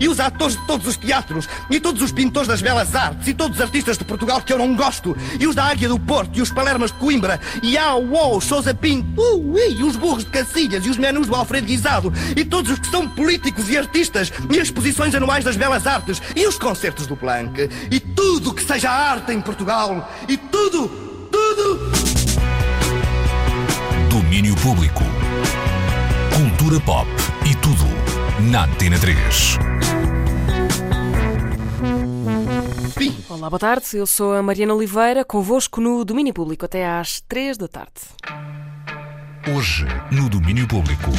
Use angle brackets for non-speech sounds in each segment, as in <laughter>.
E os atores de todos os teatros, e todos os pintores das belas artes, e todos os artistas de Portugal que eu não gosto, e os da Águia do Porto, e os Palermas de Coimbra, e a UOL, Sousa Pinto, uh, e os burros de Cacilhas, e os menus do Alfredo Guisado, e todos os que são políticos e artistas, e as exposições anuais das belas artes, e os concertos do Planck, e tudo que seja arte em Portugal, e tudo, tudo. Domínio Público. Cultura pop e tudo na Antena 3. Olá, boa tarde. Eu sou a Mariana Oliveira, convosco no Domínio Público até às 3 da tarde. Hoje, no Domínio Público.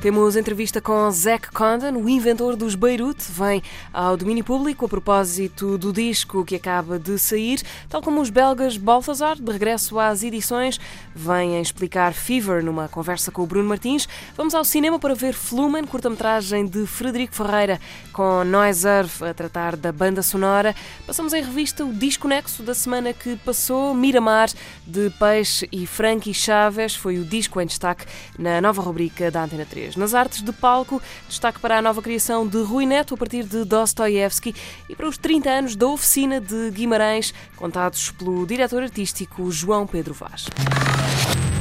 Temos entrevista com Zack Condon, o inventor dos Beirut, vem ao domínio público a propósito do disco que acaba de sair, tal como os belgas Balthazar, de regresso às edições, vêm explicar Fever numa conversa com o Bruno Martins. Vamos ao cinema para ver Flumen, curta-metragem de Frederico Ferreira, com Noiser a tratar da banda sonora. Passamos em revista o disco nexo da semana que passou, Miramar, de Peixe e Frankie Chaves, foi o disco em destaque na nova rubrica da Antena 3. Nas artes de palco, destaque para a nova criação de Rui Neto a partir de Dostoiévski e para os 30 anos da oficina de Guimarães, contados pelo diretor artístico João Pedro Vaz.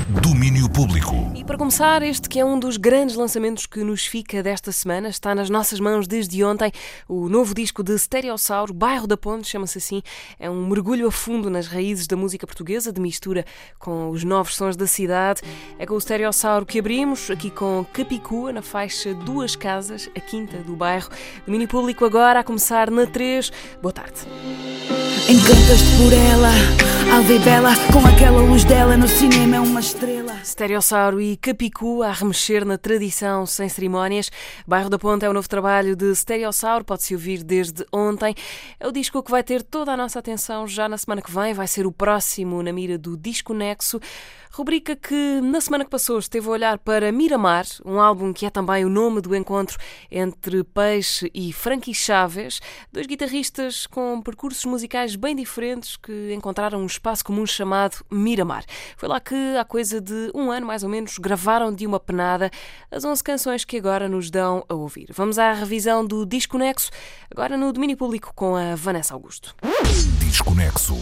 Domínio Público. E para começar, este que é um dos grandes lançamentos que nos fica desta semana, está nas nossas mãos desde ontem, o novo disco de Stereossauro, Bairro da Ponte, chama-se assim. É um mergulho a fundo nas raízes da música portuguesa, de mistura com os novos sons da cidade. É com o Stereossauro que abrimos, aqui com Capicua, na faixa Duas Casas, a quinta do bairro. Domínio Público agora, a começar na 3. Boa tarde. Encantas-te por ela, alva e bela, com aquela luz dela no cinema é uma estrela. Stereossauro e Capicu a remexer na tradição sem cerimónias. Bairro da Ponta é o novo trabalho de Stereossauro, pode-se ouvir desde ontem. É o disco que vai ter toda a nossa atenção já na semana que vem, vai ser o próximo na mira do Disco Nexo. Rubrica que na semana que passou esteve a olhar para Miramar, um álbum que é também o nome do encontro entre Peixe e Frankie Chaves, dois guitarristas com percursos musicais bem diferentes que encontraram um espaço comum chamado Miramar. Foi lá que, há coisa de um ano mais ou menos, gravaram de uma penada as 11 canções que agora nos dão a ouvir. Vamos à revisão do Disco Nexo, agora no domínio público com a Vanessa Augusto. Desconexo.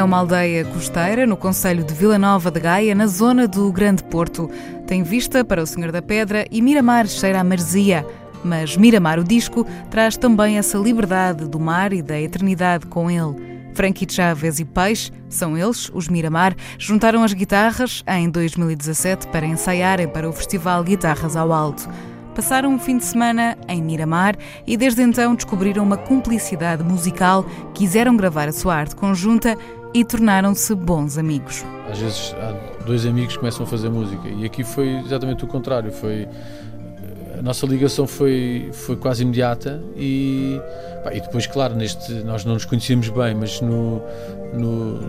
É uma aldeia costeira no Conselho de Vila Nova de Gaia, na zona do Grande Porto. Tem vista para o Senhor da Pedra e Miramar cheira a marzia. Mas Miramar, o disco, traz também essa liberdade do mar e da eternidade com ele. Frankie Chaves e Peixe, são eles, os Miramar, juntaram as guitarras em 2017 para ensaiarem para o Festival Guitarras ao Alto. Passaram um fim de semana em Miramar e desde então descobriram uma cumplicidade musical, quiseram gravar a sua arte conjunta e tornaram-se bons amigos. Às vezes há dois amigos que começam a fazer música e aqui foi exatamente o contrário. Foi a nossa ligação foi foi quase imediata e pá, e depois claro neste nós não nos conhecíamos bem, mas no, no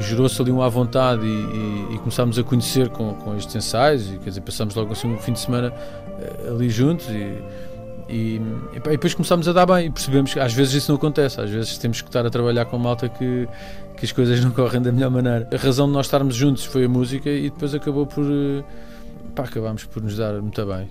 gerou-se ali um à vontade e, e, e, começámos a conhecer com, com estes ensaios e quer dizer passámos logo assim um fim de semana eh, ali juntos e e, e, depois começámos a dar bem e percebemos que às vezes isso não acontece, às vezes temos que estar a trabalhar com malta que, que as coisas não correm da melhor maneira. A razão de nós estarmos juntos foi a música e depois acabou por. eh, Pá, acabámos por nos dar muito bem.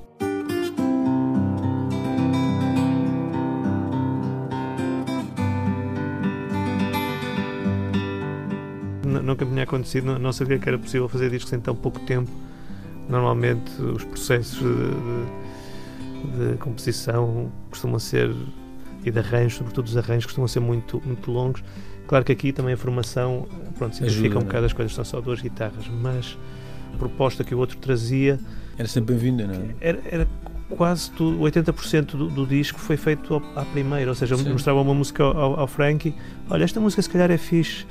Nunca me tinha acontecido, não sabia que era possível fazer discos em tão pouco tempo. Normalmente os processos de, de- de composição costumam ser, e de arranjos, sobretudo os arranjos, costumam ser muito, muito longos. Claro que aqui também a formação pronto, simplifica Ajuda, um né? bocado as coisas, são só duas guitarras, mas a proposta que o outro trazia Era sempre bem-vinda, não é? era, era quase tudo, 80% do, do disco foi feito à primeira, ou seja, Sim. mostrava uma música ao, ao, Frankie, olha, esta música se calhar é fixe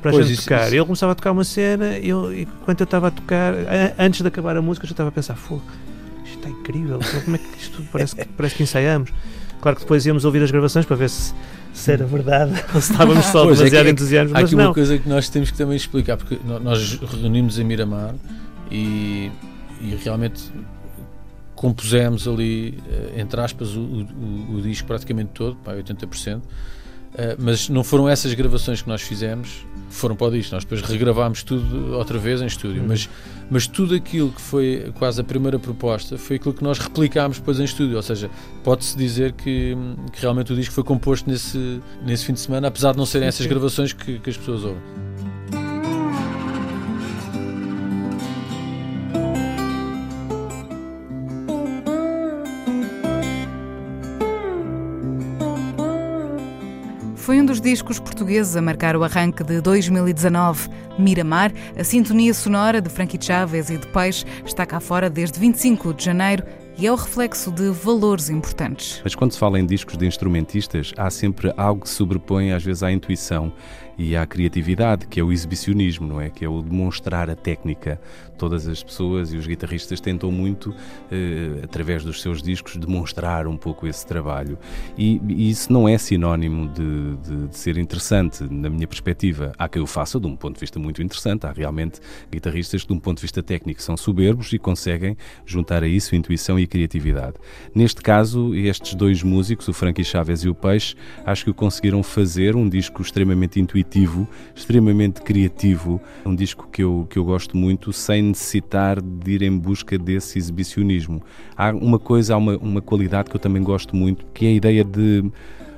para a Pois, gente isso- tocar. isso- Ele começava a tocar uma cena e eu, e enquanto eu estava a tocar, a- antes de acabar a música, eu já estava a pensar, fogo, isto está incrível, como é que isto parece, parece que ensaiamos. Claro que depois íamos ouvir as gravações para ver se, se era verdade ou <laughs> se estávamos só Pois, é demasiado é que entusiasmados, Há aqui não. uma coisa que nós temos que também explicar, porque nós reunimos em Miramar e, e realmente compusemos ali, eh, entre aspas, o, o- o disco praticamente todo, pá, 80%. Uh, mas não foram essas gravações que nós fizemos, foram para o disco. Nós depois regravámos tudo outra vez em estúdio. Uhum. Mas, mas tudo aquilo que foi quase a primeira proposta foi aquilo que nós replicámos depois em estúdio. Ou seja, pode-se dizer que, que realmente o disco foi composto nesse, nesse fim de semana, apesar de não serem essas gravações que, que as pessoas ouvem. Dos discos portugueses a marcar o arranque de 2019. Miramar, a sintonia sonora de Frankie Chaves e de Peixe, está cá fora desde 25 de janeiro e é o reflexo de valores importantes. Mas quando se fala em discos de instrumentistas, há sempre algo que sobrepõe às vezes à intuição e à criatividade, que é o exibicionismo, não é? Que é o demonstrar a técnica. Todas as pessoas e os guitarristas tentam muito, eh, através dos seus discos, demonstrar um pouco esse trabalho. E, e isso não é sinónimo de, de, de, ser interessante, na minha perspectiva. Há quem o faça de um ponto de vista muito interessante. Há realmente guitarristas que, de um ponto de vista técnico, são soberbos e conseguem juntar a isso intuição e criatividade. Neste caso, estes dois músicos, o Frankie Chaves e o Peixe, acho que conseguiram fazer um disco extremamente intuitivo intuitivo, extremamente criativo. É um disco que eu, que eu gosto muito, sem necessitar de ir em busca desse exibicionismo. Há uma coisa, há uma, uma qualidade que eu também gosto muito, que é a ideia de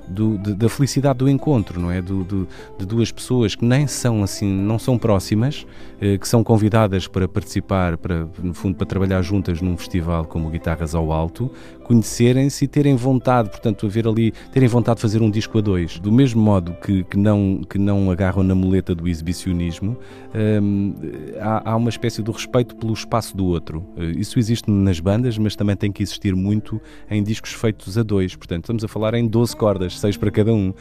do, de, da felicidade do encontro, não é? Do, do, de duas pessoas que nem são assim, não são próximas, eh, que são convidadas para participar, para, no fundo, para trabalhar juntas num festival como Guitarras ao Alto, conhecerem-se e terem vontade, portanto, haver ali, terem vontade de fazer um disco a dois. Do mesmo modo que, que, não, que não agarram na muleta do exibicionismo, hum, há, há, uma espécie de respeito pelo espaço do outro. Eh, isso existe nas bandas, mas também tem que existir muito em discos feitos a dois. Portanto, estamos a falar em 12 cordas, seis para cada um, uh,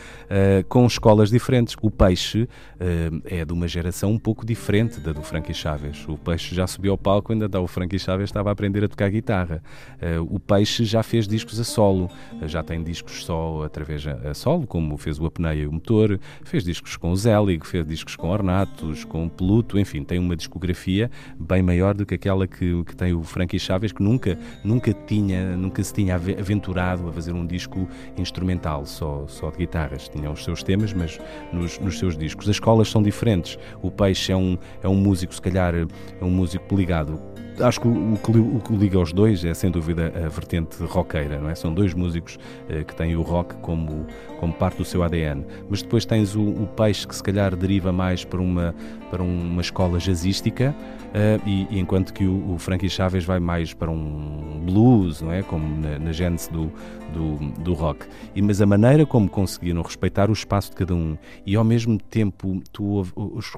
com escolas diferentes. O Peixe uh, é de uma geração um pouco diferente da do Frankie Chaves. O Peixe já subiu ao palco, ainda o Frankie Chaves estava a aprender a tocar guitarra. Uh, o Peixe já fez discos a solo, já tem discos só através a, solo, como fez o Apneia e o Motor, fez discos com o Zelig, fez discos com Ornatos, com Pluto, enfim, tem uma discografia bem maior do que aquela que, que tem o Frankie Chaves, que nunca, nunca, tinha, nunca se tinha aventurado a fazer um disco instrumental, só, só de guitarras. Tinha os seus temas, mas nos, nos seus discos. As escolas são diferentes. O Peixe é um, é um músico, se calhar, é um músico ligado acho que o, que o que liga aos dois é sem dúvida a vertente roqueira, não é? São dois músicos eh, que têm o rock como, como parte do seu ADN. Mas depois tens o, o peixe que se calhar deriva mais para uma, para uma escola jazzística, uh, e, e, enquanto que o, o Frankie Chaves vai mais para um blues, não é? Como na, na gênese do, do, do rock. E, mas a maneira como conseguiram respeitar o espaço de cada um e ao mesmo tempo tu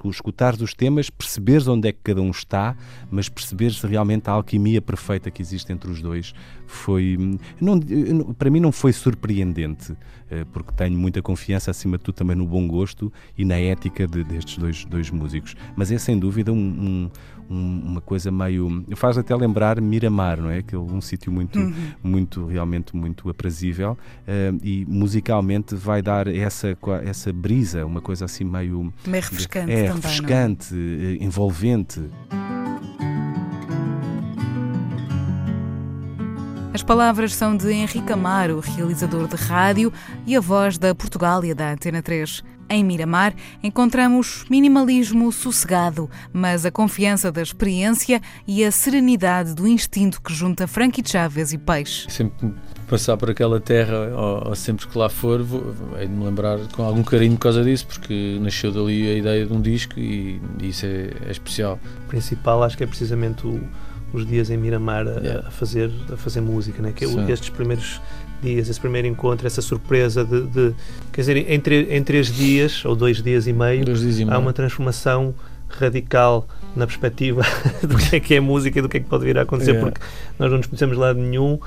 escutares os temas, perceberes onde é que cada um está, mas perceberes realmente a alquimia perfeita que existe entre os dois, foi. Não, para mim não foi surpreendente, eh, porque tenho muita confiança, acima de tudo, também no bom gosto e na ética de, destes dois, dois músicos. Mas é sem dúvida um, um, uma coisa meio. faz até lembrar Miramar, não é? Aquele, um sítio muito, uhum. muito, realmente muito aprazível uh, e musicalmente vai dar essa, essa brisa, uma coisa assim meio. Meio refrescante. É, também, é? refrescante, é? envolvente. As palavras são de Henrique Amaro, realizador de rádio, e a voz da Portugália da Antena 3. Em Miramar, encontramos minimalismo sossegado, mas a confiança da experiência e a serenidade do instinto que junta Frankie Chaves e Peixe. Sempre passar por aquela terra, ou, ou sempre que lá for, vou, hei de me lembrar com algum carinho por causa disso, porque nasceu dali a ideia de um disco e, e isso é, é especial. O principal acho que é precisamente o os dias em Miramar a, yeah. a fazer, a fazer música, né? que é estes primeiros dias, esse primeiro encontro, essa surpresa de, de quer dizer, em, em três dias ou dois dias e meio, dias e há meio. uma transformação radical na perspectiva <laughs> do que é que é música e do que é que pode vir a acontecer, yeah. porque nós não nos conhecemos de nenhum.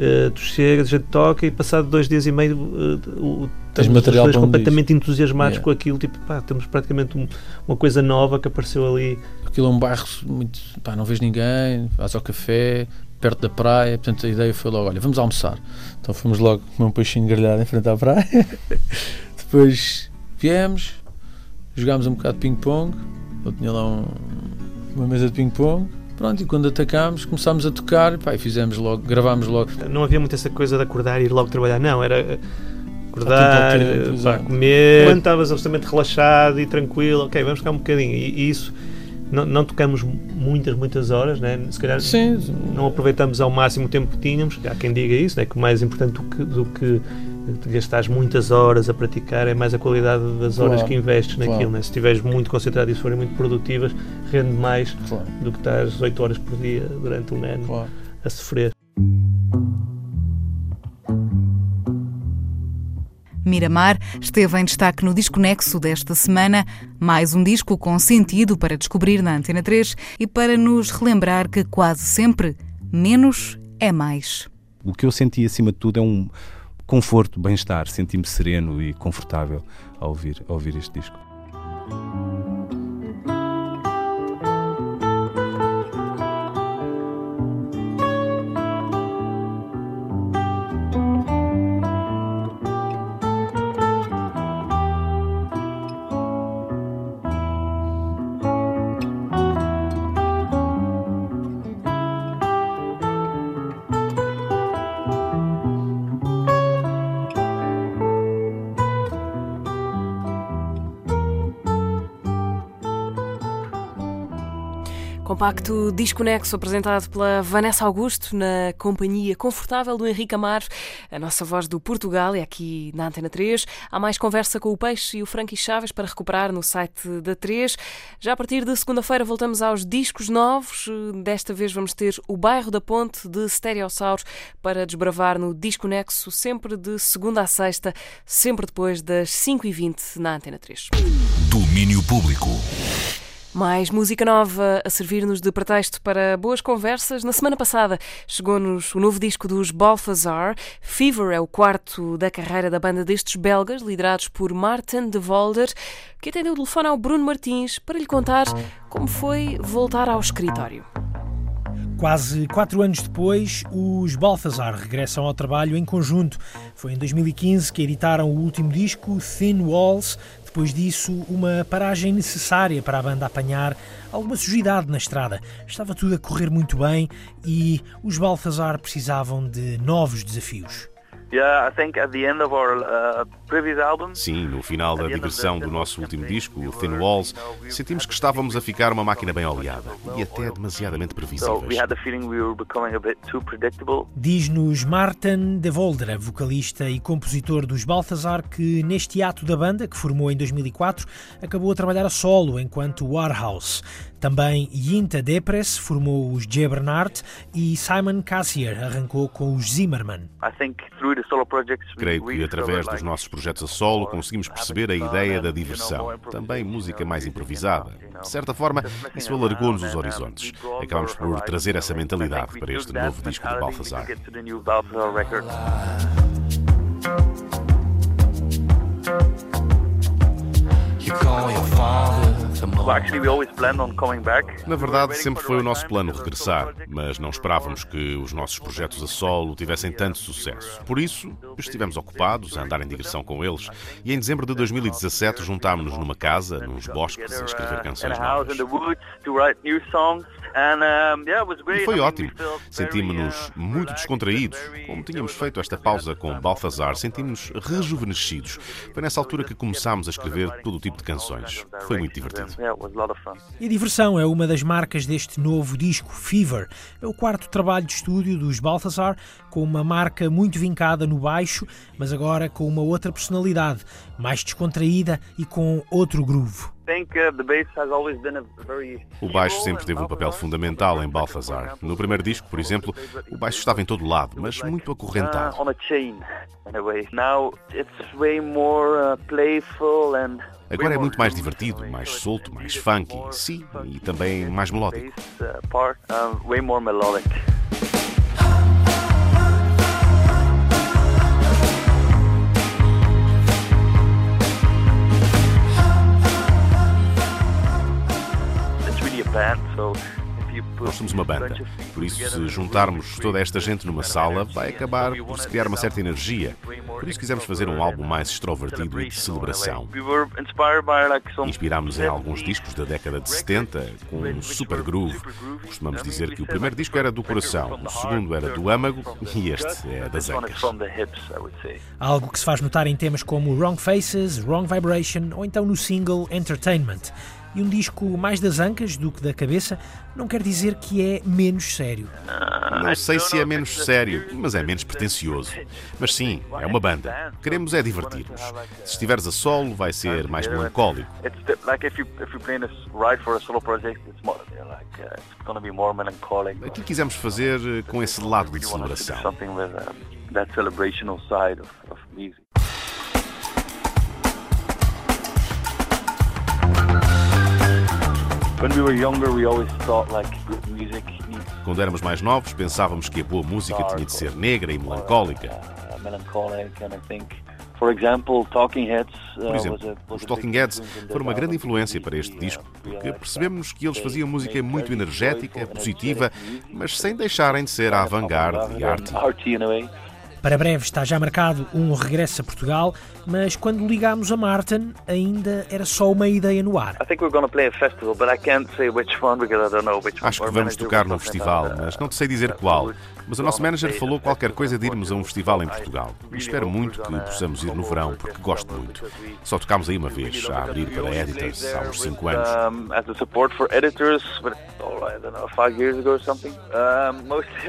Uh, tu chegas, a gente toca e passado dois dias e meio uh, Tens material completamente entusiasmados yeah. com aquilo, tipo, pá, temos praticamente um, uma coisa nova que apareceu ali. Aquilo é um bairro muito, pá, não vês ninguém, vais ao café, perto da praia, portanto a ideia foi logo, olha, vamos almoçar. Então fomos logo comer um peixinho grelhado em frente à praia. <laughs> Depois viemos, jogámos um bocado de ping-pong, eu tinha lá um, uma mesa de ping-pong, Pronto, e quando atacámos, começámos a tocar pá, e fizemos logo, gravámos logo. Não havia muito essa coisa de acordar e ir logo trabalhar, não, era acordar, tempo, pá, exato. comer. Quando estavas absolutamente relaxado e tranquilo, ok, vamos ficar um bocadinho. E, e isso, não, não tocamos muitas, muitas horas, né? se calhar Sim, não aproveitamos ao máximo o tempo que tínhamos. Há quem diga isso, né? que mais importante do que, do que gastares muitas horas a praticar é mais a qualidade das horas Claro, que investes naquilo. claro. Né? Se estiveres muito concentrado e se forem muito produtivas, rende mais claro, do que estás 8 horas por dia durante um ano claro. a sofrer. Miramar esteve em destaque no Disconexo desta semana, mais um disco com sentido para descobrir na Antena 3 e para nos relembrar que quase sempre menos é mais. O que eu senti acima de tudo é um conforto, bem-estar, senti-me sereno e confortável ao ouvir, ao ouvir este disco. Compacto Disconexo apresentado pela Vanessa Augusto na companhia confortável do Henrique Amaro, a nossa voz do Portugal e aqui na Antena 3. Há mais conversa com o Peixe e o Frankie Chaves para recuperar no site da 3. Já a partir de segunda-feira voltamos aos discos novos. Desta vez vamos ter o Bairro da Ponte de Stereossauro para desbravar no Disconexo sempre de segunda a sexta, sempre depois das 5h20 na Antena 3. Domínio Público. Mais música nova a servir-nos de pretexto para boas conversas. Na semana passada chegou-nos o novo disco dos Balthazar. Fever é o quarto da carreira da banda destes belgas, liderados por Martin de Volder, que atendeu o telefone ao Bruno Martins para lhe contar como foi voltar ao escritório. Quase quatro anos depois, os Balthazar regressam ao trabalho em conjunto. Foi em 2015 que editaram o último disco, Thin Walls. Depois disso, uma paragem necessária para a banda apanhar alguma sujidade na estrada. Estava tudo a correr muito bem e os Balthazar precisavam de novos desafios. Yeah, I think at the end of our previous album, Sim, no final da digressão do nosso último disco, o Thin Walls, sentimos que estávamos a ficar uma máquina bem oleada e até demasiadamente so we previsíveis. had the feeling we were becoming a bit too predictable. Diz-nos Martin de Voldera, vocalista e compositor dos Balthazar, que neste ato da banda, que formou em 2004, acabou a trabalhar a solo enquanto Warhouse. Também Yinta Depres formou os J. Bernard e Simon Cassier arrancou com os Zimmerman. I think through the solo projects, we Creio que através dos nossos projetos a solo conseguimos perceber a ideia da diversão, também música mais improvisada. De certa forma, isso alargou-nos os horizontes. Acabamos por trazer essa mentalidade para este novo disco de Balthazar. Get to the new Balthazar record. Well, actually, we always planned on coming back. Na verdade, sempre foi o nosso plano regressar, mas não esperávamos que os nossos projetos a solo tivessem tanto sucesso. Por isso, estivemos ocupados a andar em digressão com eles e em dezembro de 2017 juntámos-nos numa casa, nos bosques, a escrever in canções novas. Um. E foi ótimo. Sentimos-nos uh, muito descontraídos. Como tínhamos feito esta pausa com Balthazar, sentimos-nos rejuvenescidos. Foi nessa altura que começámos a escrever todo o tipo de canções. Foi muito divertido. Yeah, it was a lot of fun. E a diversão é uma das marcas deste novo disco, Fever. É o quarto trabalho de estúdio dos Balthazar, com uma marca muito vincada no baixo, mas agora com uma outra personalidade, mais descontraída e com outro groove. Uh, the bass has always been a very O baixo sempre teve um papel fundamental em Balthazar. No primeiro disco, por exemplo, o baixo estava em todo lado, mas muito acorrentado. Uh, uh. Agora é muito mais divertido, mais solto, mais funky, sim, e também mais melódico. Nós somos uma banda, por isso, se juntarmos toda esta gente numa sala, vai acabar por se criar uma certa energia. Por isso, quisemos fazer um álbum mais extrovertido e de celebração. Inspirámos em alguns discos da década de 70, com um super groove. Costumamos dizer que o primeiro disco era do coração, o segundo era do âmago e este é das ancas. Algo que se faz notar em temas como Wrong Faces, Wrong Vibration ou então no single Entertainment. E um disco mais das ancas do que da cabeça não quer dizer que é menos sério. Não sei se é menos sério, mas é menos pretencioso. Mas sim, é uma banda. Queremos é divertir-nos. Se estiveres a solo, vai ser mais melancólico. Aquilo quisemos fazer com esse lado de celebração. Quando éramos mais novos, pensávamos que a boa música tinha de ser negra e melancólica. Por exemplo, os Talking Heads foram uma grande influência para este disco, porque percebemos que eles faziam música muito energética, positiva, mas sem deixarem de ser avant-garde e arte. <laughs> Para breve está já marcado um regresso a Portugal, mas quando ligámos a Martin ainda era só uma ideia no ar. Acho que vamos tocar num festival, mas não te sei dizer qual. Mas o nosso manager falou qualquer coisa de irmos a um festival em Portugal. E espero muito que possamos ir no verão, porque gosto muito. Só tocámos aí uma vez, a abrir para editors, há uns 5 anos.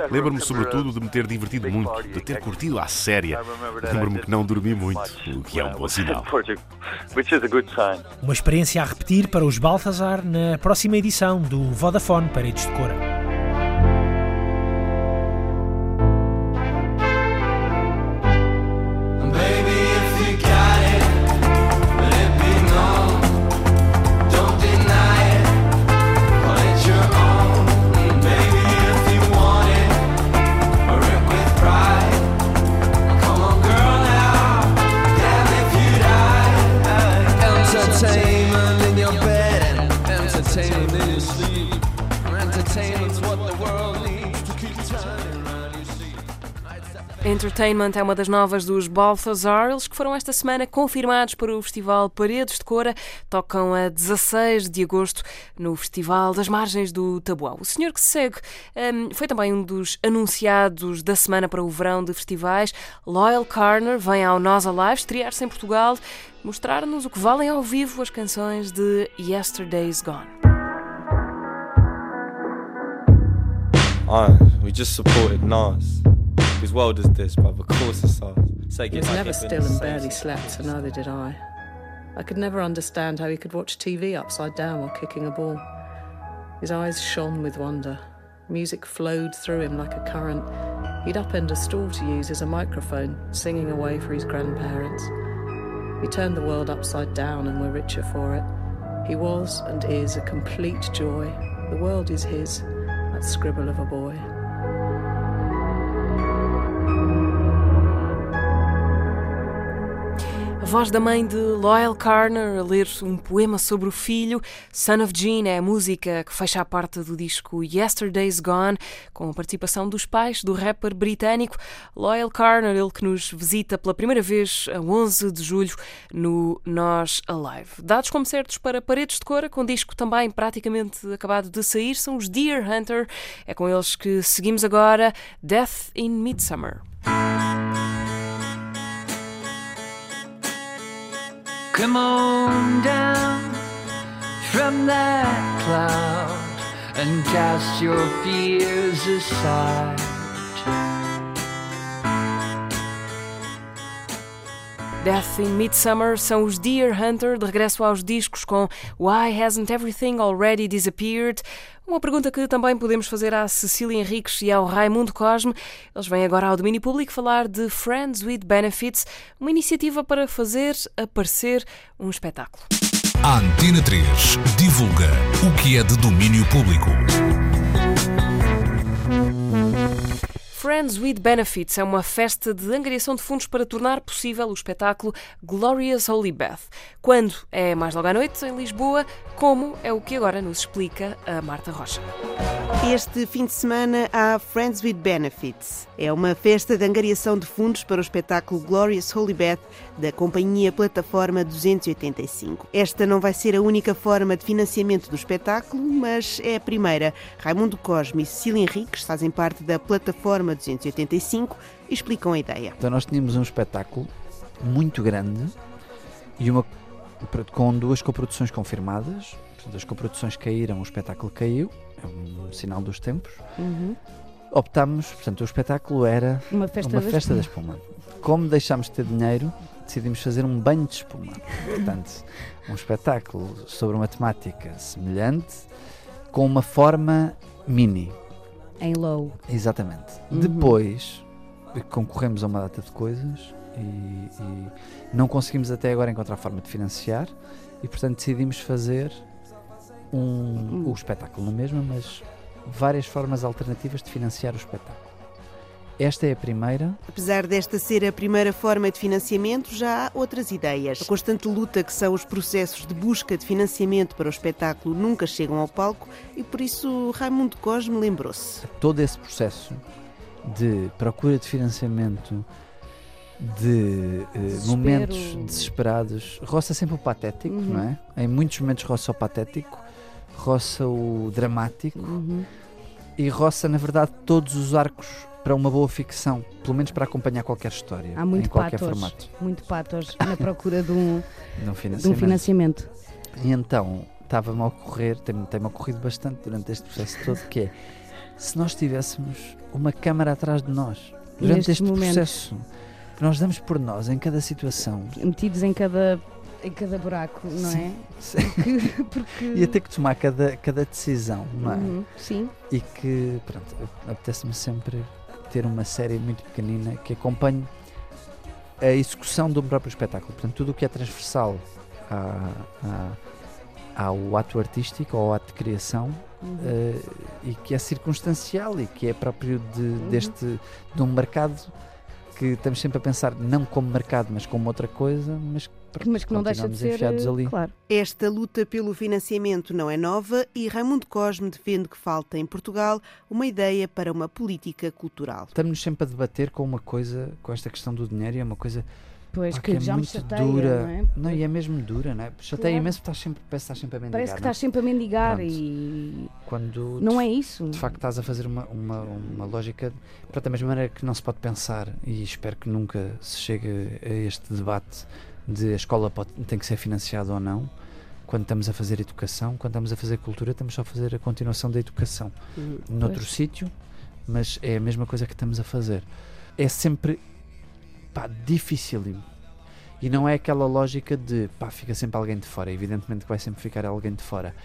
Lembro-me sobretudo de me ter divertido muito, de ter curtido à séria. Lembro-me que não dormi muito, o que é um bom sinal. <laughs> Uma experiência a repetir para os Balthazar na próxima edição do Vodafone Paredes de Cora. Entertainment é uma das novas dos Balthazar, eles que foram esta semana confirmados para o Festival Paredes de Cora, tocam a 16 de agosto no Festival das Margens do Tabuão. O senhor que se segue um, foi também um dos anunciados da semana para o verão de festivais. Loyal Carner vem ao Nós Alive estrear-se em Portugal, mostrar-nos o que valem ao vivo as canções de Yesterday's Gone. Uh, we just supported Nas. His world is this, but of course it's ours. So he was never still and barely slept, so neither did I. I could never understand how he could watch TV upside down while kicking a ball. His eyes shone with wonder. Music flowed through him like a current. He'd upend a stool to use as a microphone, singing away for his grandparents. He turned the world upside down and we're richer for it. He was and is a complete joy. The world is his, that scribble of a boy. Voz da mãe de Loyal Carner a ler um poema sobre o filho. Son of Jean é a música que fecha a parte do disco Yesterday's Gone, com a participação dos pais do rapper britânico Loyal Carner, ele que nos visita pela primeira vez a 11 de julho no Nós Alive. Dados como certos para Paredes de Cora, com disco também praticamente acabado de sair, são os Deer Hunter. É com eles que seguimos agora Death in Midsummer. Come on down from that cloud and cast your fears aside. Death in Midsummer são os Deer Hunter, de regresso aos discos com Why Hasn't Everything Already Disappeared? Uma pergunta que também podemos fazer à Cecília Henriques e ao Raimundo Cosme. Eles vêm agora ao domínio público falar de Friends with Benefits, uma iniciativa para fazer aparecer um espetáculo. A Antena 3 divulga o que é de domínio público. Friends with Benefits é uma festa de angariação de fundos para tornar possível o espetáculo Glorious Holy Beth. Quando é mais logo à noite, em Lisboa, como é o que agora nos explica a Marta Rocha. Este fim de semana há Friends with Benefits. É uma festa de angariação de fundos para o espetáculo Glorious Holy Beth da companhia Plataforma 285. Esta não vai ser a única forma de financiamento do espetáculo, mas é a primeira. Raimundo Cosme e Cecília Henriques fazem parte da Plataforma 285 e explicam a ideia. Então nós tínhamos um espetáculo muito grande e uma com duas coproduções confirmadas. As coproduções caíram, o espetáculo caiu, é um sinal dos tempos. Uhum. Optámos, portanto, o espetáculo era uma festa, uma da, festa espuma. da espuma. Como deixámos de ter dinheiro, decidimos fazer um banho de espuma. Portanto, um espetáculo sobre uma temática semelhante, com uma forma mini. Em low. Exatamente. Uhum. Depois concorremos a uma data de coisas e, e, não conseguimos até agora encontrar forma de financiar e portanto decidimos fazer um, o espetáculo na mesma, mas várias formas alternativas de financiar o espetáculo. Esta é a primeira. Apesar desta ser a primeira forma de financiamento, já há outras ideias. A constante luta que são os processos de busca de financiamento para o espetáculo nunca chegam ao palco e por isso Raimundo Cosme lembrou-se. Todo esse processo de procura de financiamento, de uh, momentos desesperados, roça sempre o patético, Uhum. não é? Em muitos momentos roça o patético, roça o dramático Uhum. e roça, na verdade, todos os arcos para uma boa ficção, pelo menos para acompanhar qualquer história, Há muito em qualquer patos, formato. muito patos na procura de um, <laughs> um de financiamento. um financiamento. E então estava-me a ocorrer, tem-me tem ocorrido bastante durante este processo todo, que é se nós tivéssemos uma câmara atrás de nós durante este momentos. processo, que nós damos por nós em cada situação. Metidos em cada, em cada buraco, não Sim, é? sim. Porque, <laughs> porque... Ia ter que tomar cada, cada decisão, não é? Uhum, sim. E que, pronto, apetece-me sempre ter uma série muito pequenina que acompanhe a execução do próprio espetáculo. Portanto, tudo o que é transversal à, à, ao ato artístico ou ao ato de criação Uhum. eh, e que é circunstancial e que é próprio de, deste de um mercado que estamos sempre a pensar não como mercado, mas como outra coisa, mas, mas que não deixa de ser eh, ali. claro. Esta luta pelo financiamento não é nova e Raimundo Cosme defende que falta em Portugal uma ideia para uma política cultural. Estamos sempre a debater com uma coisa, com esta questão do dinheiro, e é uma coisa Pois, pá, que é já me muito chateia, dura. não é? e é mesmo dura, não é? Chateia Claro. imenso porque estás sempre, parece que estás sempre a mendigar. Parece que não é? estás sempre a mendigar Pronto. e Quando não de- é isso. De facto, estás a fazer uma, uma, uma lógica, para da mesma maneira que não se pode pensar, e espero que nunca se chegue a este debate de a escola pode, tem que ser financiada ou não. Quando estamos a fazer educação, quando estamos a fazer cultura, estamos só a fazer a continuação da educação Uhum. noutro sítio, mas é a mesma coisa que estamos a fazer. É sempre pá, dificílimo. E não é aquela lógica de pá, fica sempre alguém de fora. Evidentemente que vai sempre ficar alguém de fora.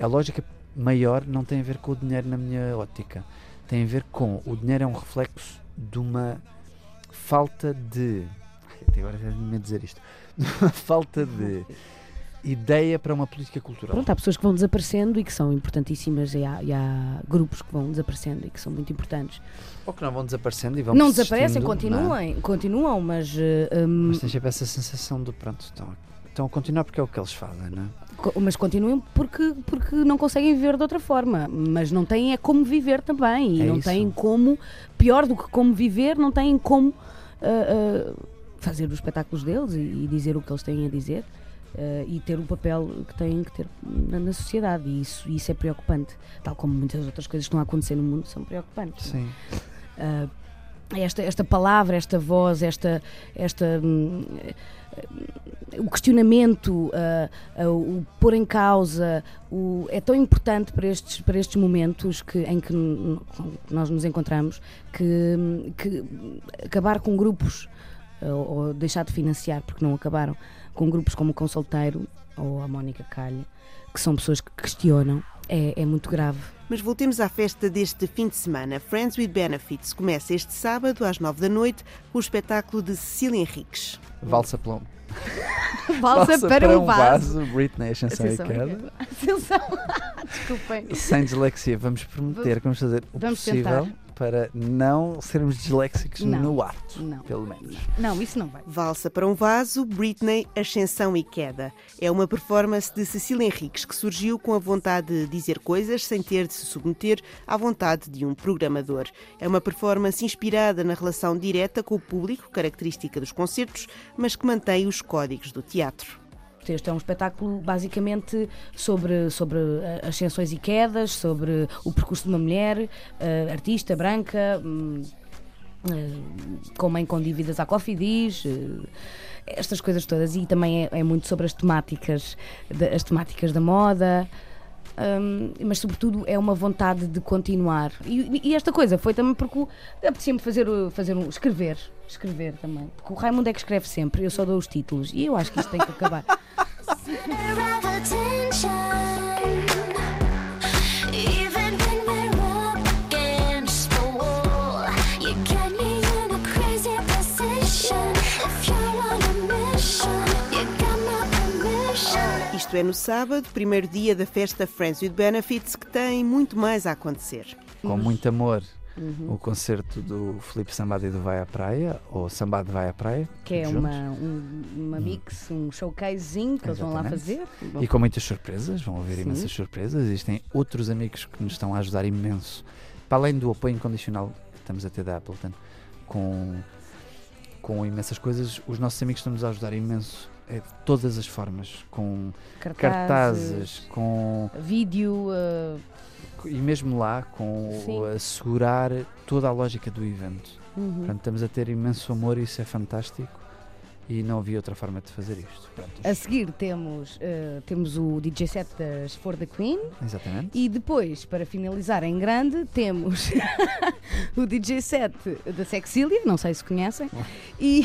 A lógica maior não tem a ver com o dinheiro na minha ótica. Tem a ver com o dinheiro é um reflexo de uma falta de. Até agora já me dizer isto. <laughs> De uma falta de ideia para uma política cultural. Pronto, há pessoas que vão desaparecendo e que são importantíssimas e há, e há grupos que vão desaparecendo e que são muito importantes. Ou que não vão desaparecendo e vão não desaparecem, persistindo, não é? continuam, continuam, mas, eh, hum, Mas tens sempre essa sensação de pronto, estão, estão a continuar porque é o que eles fazem, não é? mas continuam porque, porque não conseguem viver de outra forma, mas não têm é como viver também e É não isso. têm como, pior do que como viver, não têm como ah, ah, fazer os espetáculos deles e, e dizer o que eles têm a dizer. ah, e ter o papel que têm que ter na, na sociedade, e isso, isso é preocupante, tal como muitas outras coisas que estão a acontecer no mundo são preocupantes. Sim. Ah, esta, esta palavra, esta voz, esta, esta, hum, o questionamento, ah, o pôr em causa, o, é tão importante para estes, para estes momentos que, em que nós nos encontramos que, que acabar com grupos ou, ou deixar de financiar, porque não acabaram, com grupos como o Consolteiro ou a Mónica Calha, que são pessoas que questionam, é, é muito grave. Mas voltemos à festa deste fim de semana. Friends with Benefits começa este sábado às nove da noite com o espetáculo de Cecília Henriques. Valsa pelo <laughs> Valsa para um vaso. Britney Ascensão e queda. Ascensão. Desculpem. Sem dislexia, vamos prometer que vamos fazer o Vamos possível tentar. Para não sermos disléxicos Não, no ato, não, pelo menos. Não, isso não vai. Valsa para um vaso, Britney, Ascensão e Queda. É uma performance de Cecília Henriques que surgiu com a vontade de dizer coisas sem ter de se submeter à vontade de um programador. É uma performance inspirada na relação direta com o público, característica dos concertos, mas que mantém os códigos do teatro. Este é um espetáculo basicamente sobre, sobre ascensões e quedas, sobre o percurso de uma mulher, eh, artista, branca, hum, eh, com mãe com dívidas à Cofidis, eh, estas coisas todas. E também é, é muito sobre as temáticas, da- as temáticas da moda. hum, mas sobretudo é uma vontade de continuar e, e esta coisa foi também porque apetecia-me fazer, fazer um, escrever escrever também. Porque o Raimundo é que escreve sempre eu só dou os títulos. E eu acho que isto tem que acabar. <laughs> Isto é no sábado, primeiro dia da festa Friends with Benefits, que tem muito mais a acontecer. Com muito amor, Uhum. o concerto do Felipe Sambado e do Vai à Praia, ou Sambado Vai à Praia. que é uma, um, uma mix, um showcasezinho que eles vão lá Exatamente. fazer. E com muitas surpresas, vão haver Sim. imensas surpresas. Existem outros amigos que nos estão a ajudar imenso. Para além do apoio incondicional que estamos a ter da Appleton, com, com imensas coisas, os nossos amigos estão-nos a ajudar imenso. É, de todas as formas, com Cartazes, cartazes, com vídeo, uh, e mesmo lá com Sim. assegurar toda a lógica do evento. Uhum. Portanto, estamos a ter imenso amor e isso é fantástico e não havia outra forma de fazer isto. Pronto, A seguir temos, uh, temos o DJ set das For the Queen. exatamente. E depois, para finalizar em grande, temos <laughs> o DJ set da Sexília, não sei se conhecem, e,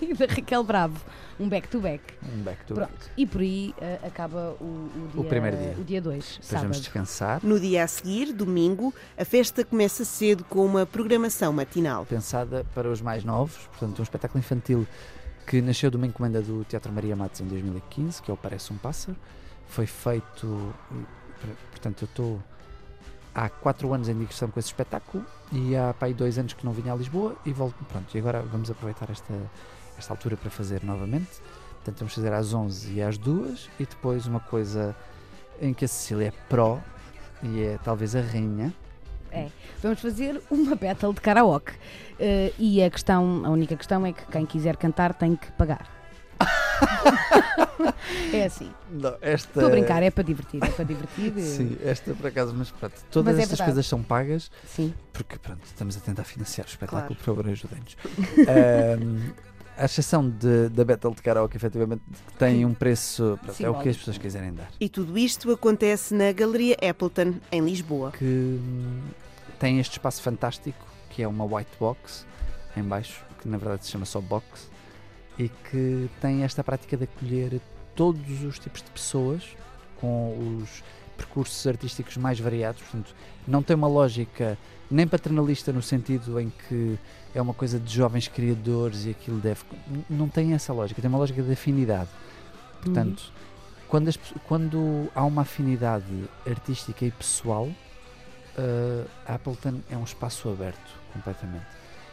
e <laughs> da Raquel Bravo, um back-to-back. Um back to Pronto, back. e por aí uh, acaba o, o dia O primeiro dia. O dia 2, Depois sábado. vamos descansar. No dia a seguir, domingo, a festa começa cedo com uma programação matinal. Pensada para os mais novos, portanto, um espetáculo infantil que nasceu de uma encomenda do Teatro Maria Matos em 2015, que é o Parece um Pássaro. Foi feito, portanto, eu estou há quatro anos em digressão com esse espetáculo e há pá, aí dois anos que não vinha a Lisboa e volto, pronto, e agora vamos aproveitar esta, esta altura para fazer novamente. Portanto, vamos fazer às 11 e às 2 e depois uma coisa em que a Cecília é pró e é talvez a rainha. É, vamos fazer uma battle de karaoke. Uh, e a questão, a única questão é que quem quiser cantar tem que pagar. <laughs> é assim. Não, esta... Estou a brincar, é para divertir, é para divertir. <laughs> Sim, esta por acaso, mas pronto, todas Mas é estas verdade. coisas são pagas Sim. porque pronto, estamos a tentar financiar o espetáculo, Claro. por favor, ajudem-nos. Ahm, a exceção de- da Battle de Karaoke, efetivamente, tem um preço, pronto, é o que as pessoas quiserem dar. E tudo isto acontece na Galeria Appleton, em Lisboa. Que hum, tem este espaço fantástico, que é uma white box, em baixo, que na verdade se chama só box, e que tem esta prática de acolher todos os tipos de pessoas com os percursos artísticos mais variados. Portanto, não tem uma lógica nem paternalista no sentido em que é uma coisa de jovens criadores e aquilo deve. Não tem essa lógica, tem uma lógica de afinidade. Portanto, quando, as quando há uma afinidade artística e pessoal, uh, Appleton é um espaço aberto completamente.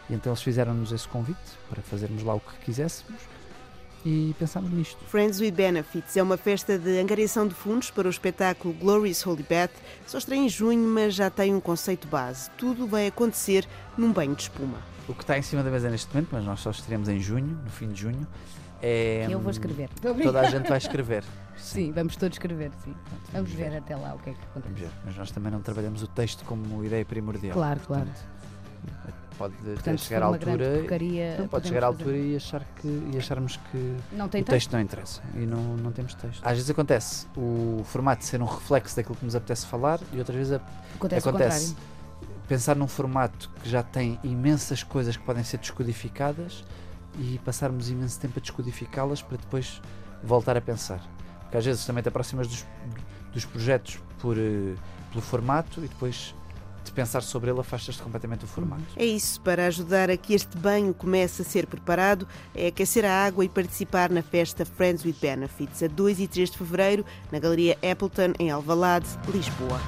E então eles fizeram-nos esse convite para fazermos lá o que quiséssemos e pensámos nisto. Friends with Benefits é uma festa de angariação de fundos para o espetáculo Glorious Holy Bath. Só estreia em junho, mas já tem um conceito base. Tudo vai acontecer num banho de espuma. O que está em cima da mesa neste momento, mas nós só estaremos em junho, no fim de junho, é. Eu vou escrever. Toda a gente vai escrever. Sim, vamos todos escrever, sim. Vamos ver até lá o que é que Vamos acontece. ver. Mas nós também não trabalhamos o texto como ideia primordial. Claro, claro. Pode Portanto, chegar à altura. porcaria, não, pode chegar à fazer. altura e, achar que, e acharmos que Não tem o texto? texto não interessa e não, não temos texto. Às vezes acontece o formato ser um reflexo daquilo que nos apetece falar e outras vezes Acontece acontece pensar num formato que já tem imensas coisas que podem ser descodificadas e passarmos imenso tempo a descodificá-las para depois voltar a pensar. Porque às vezes também te aproximas dos, dos projetos por, eh, pelo formato e depois de pensar sobre ele afastas-te completamente do formato. É isso, para ajudar a que este banho comece a ser preparado, é aquecer a água e participar na festa Friends with Benefits, a 2 e 3 de fevereiro, na Galeria Appleton, em Alvalade, Lisboa.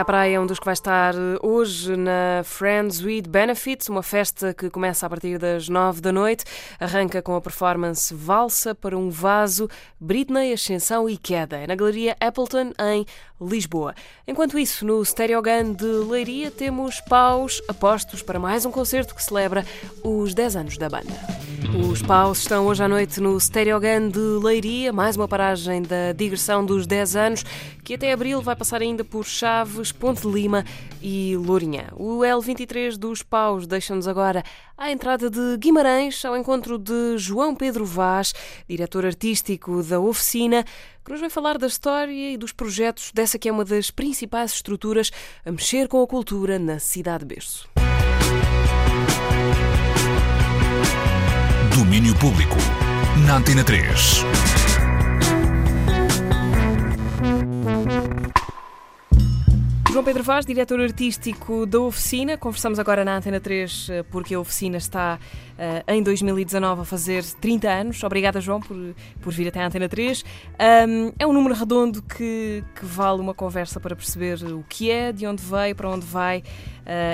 À praia é um dos que vai estar eh, hoje na Friends with Benefits, uma festa que começa a partir das nove da noite. Arranca com a performance Valsa para um Vaso, Britney, Ascensão e Queda. É na Galeria Appleton, em Lisboa. Enquanto isso, no Stereogun de Leiria, temos paus apostos para mais um concerto que celebra os 10 anos da banda. Os paus estão hoje à noite no Stereogun de Leiria, mais uma paragem da digressão dos 10 anos, que até abril vai passar ainda por Chaves, Ponte de Lima e Lourinhã. O L23 dos paus deixa-nos agora à entrada de Guimarães, ao encontro de João Pedro Vaz, diretor artístico da oficina, que nos vai falar da história e dos projetos dessa que é uma das principais estruturas a mexer com a cultura na cidade de berço. Domínio Público. Na Antena 3. João Pedro Vaz, diretor artístico da Oficina. Conversamos agora na Antena 3 eh, porque a Oficina está em 2019 a fazer 30 anos. Obrigada, João, por, por vir até à Antena 3. Um, é um número redondo que, que vale uma conversa para perceber o que é, de onde veio, para onde vai uh,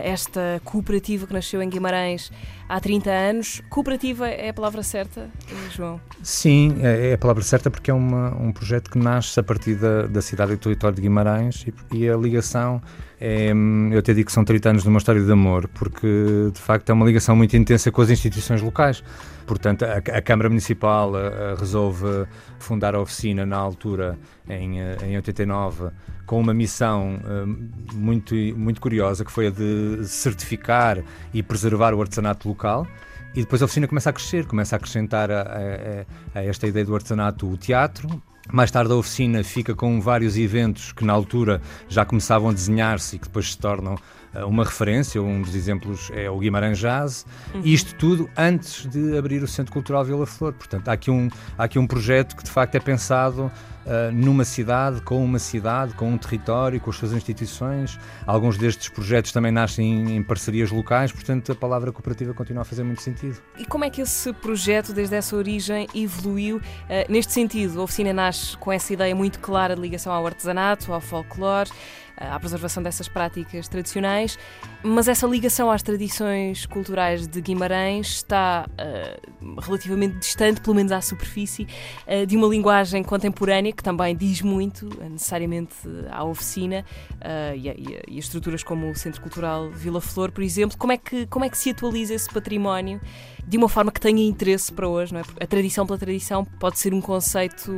esta cooperativa que nasceu em Guimarães há 30 anos. Cooperativa é a palavra certa, João? Sim, é a palavra certa porque é uma, um projeto que nasce a partir da, da cidade e do território de Guimarães e, e a ligação é, eu até digo que são 30 anos de uma história de amor, porque de facto é uma ligação muito intensa com as instituições locais. Portanto, a, a Câmara Municipal a, a resolve fundar a oficina na altura, em, em 89, com uma missão uh, muito, muito curiosa, que foi a de certificar e preservar o artesanato local. E depois a oficina começa a crescer, começa a acrescentar a, a esta ideia do artesanato o teatro, mais tarde a oficina fica com vários eventos que na altura já começavam a desenhar-se e que depois se tornam uh, uma referência. Um dos exemplos é o Guimarães Jazz. Uhum. E isto tudo antes de abrir o Centro Cultural Vila Flor. Portanto, há aqui um, há aqui um projeto que de facto é pensado Uh, numa cidade, com uma cidade, com um território, com as suas instituições. Alguns destes projetos também nascem em, em, parcerias locais, portanto a palavra cooperativa continua a fazer muito sentido. E como é que esse projeto, desde essa origem, evoluiu uh, neste sentido? A oficina nasce com essa ideia muito clara de ligação ao artesanato, ao folclore à preservação dessas práticas tradicionais, mas essa ligação às tradições culturais de Guimarães está uh, relativamente distante, pelo menos à superfície, uh, de uma linguagem contemporânea que também diz muito, uh, necessariamente, à oficina e a, e, a, estruturas como o Centro Cultural Vila Flor, por exemplo. Como é que, como é que se atualiza esse património de uma forma que tenha interesse para hoje? Não é? A tradição pela tradição pode ser um conceito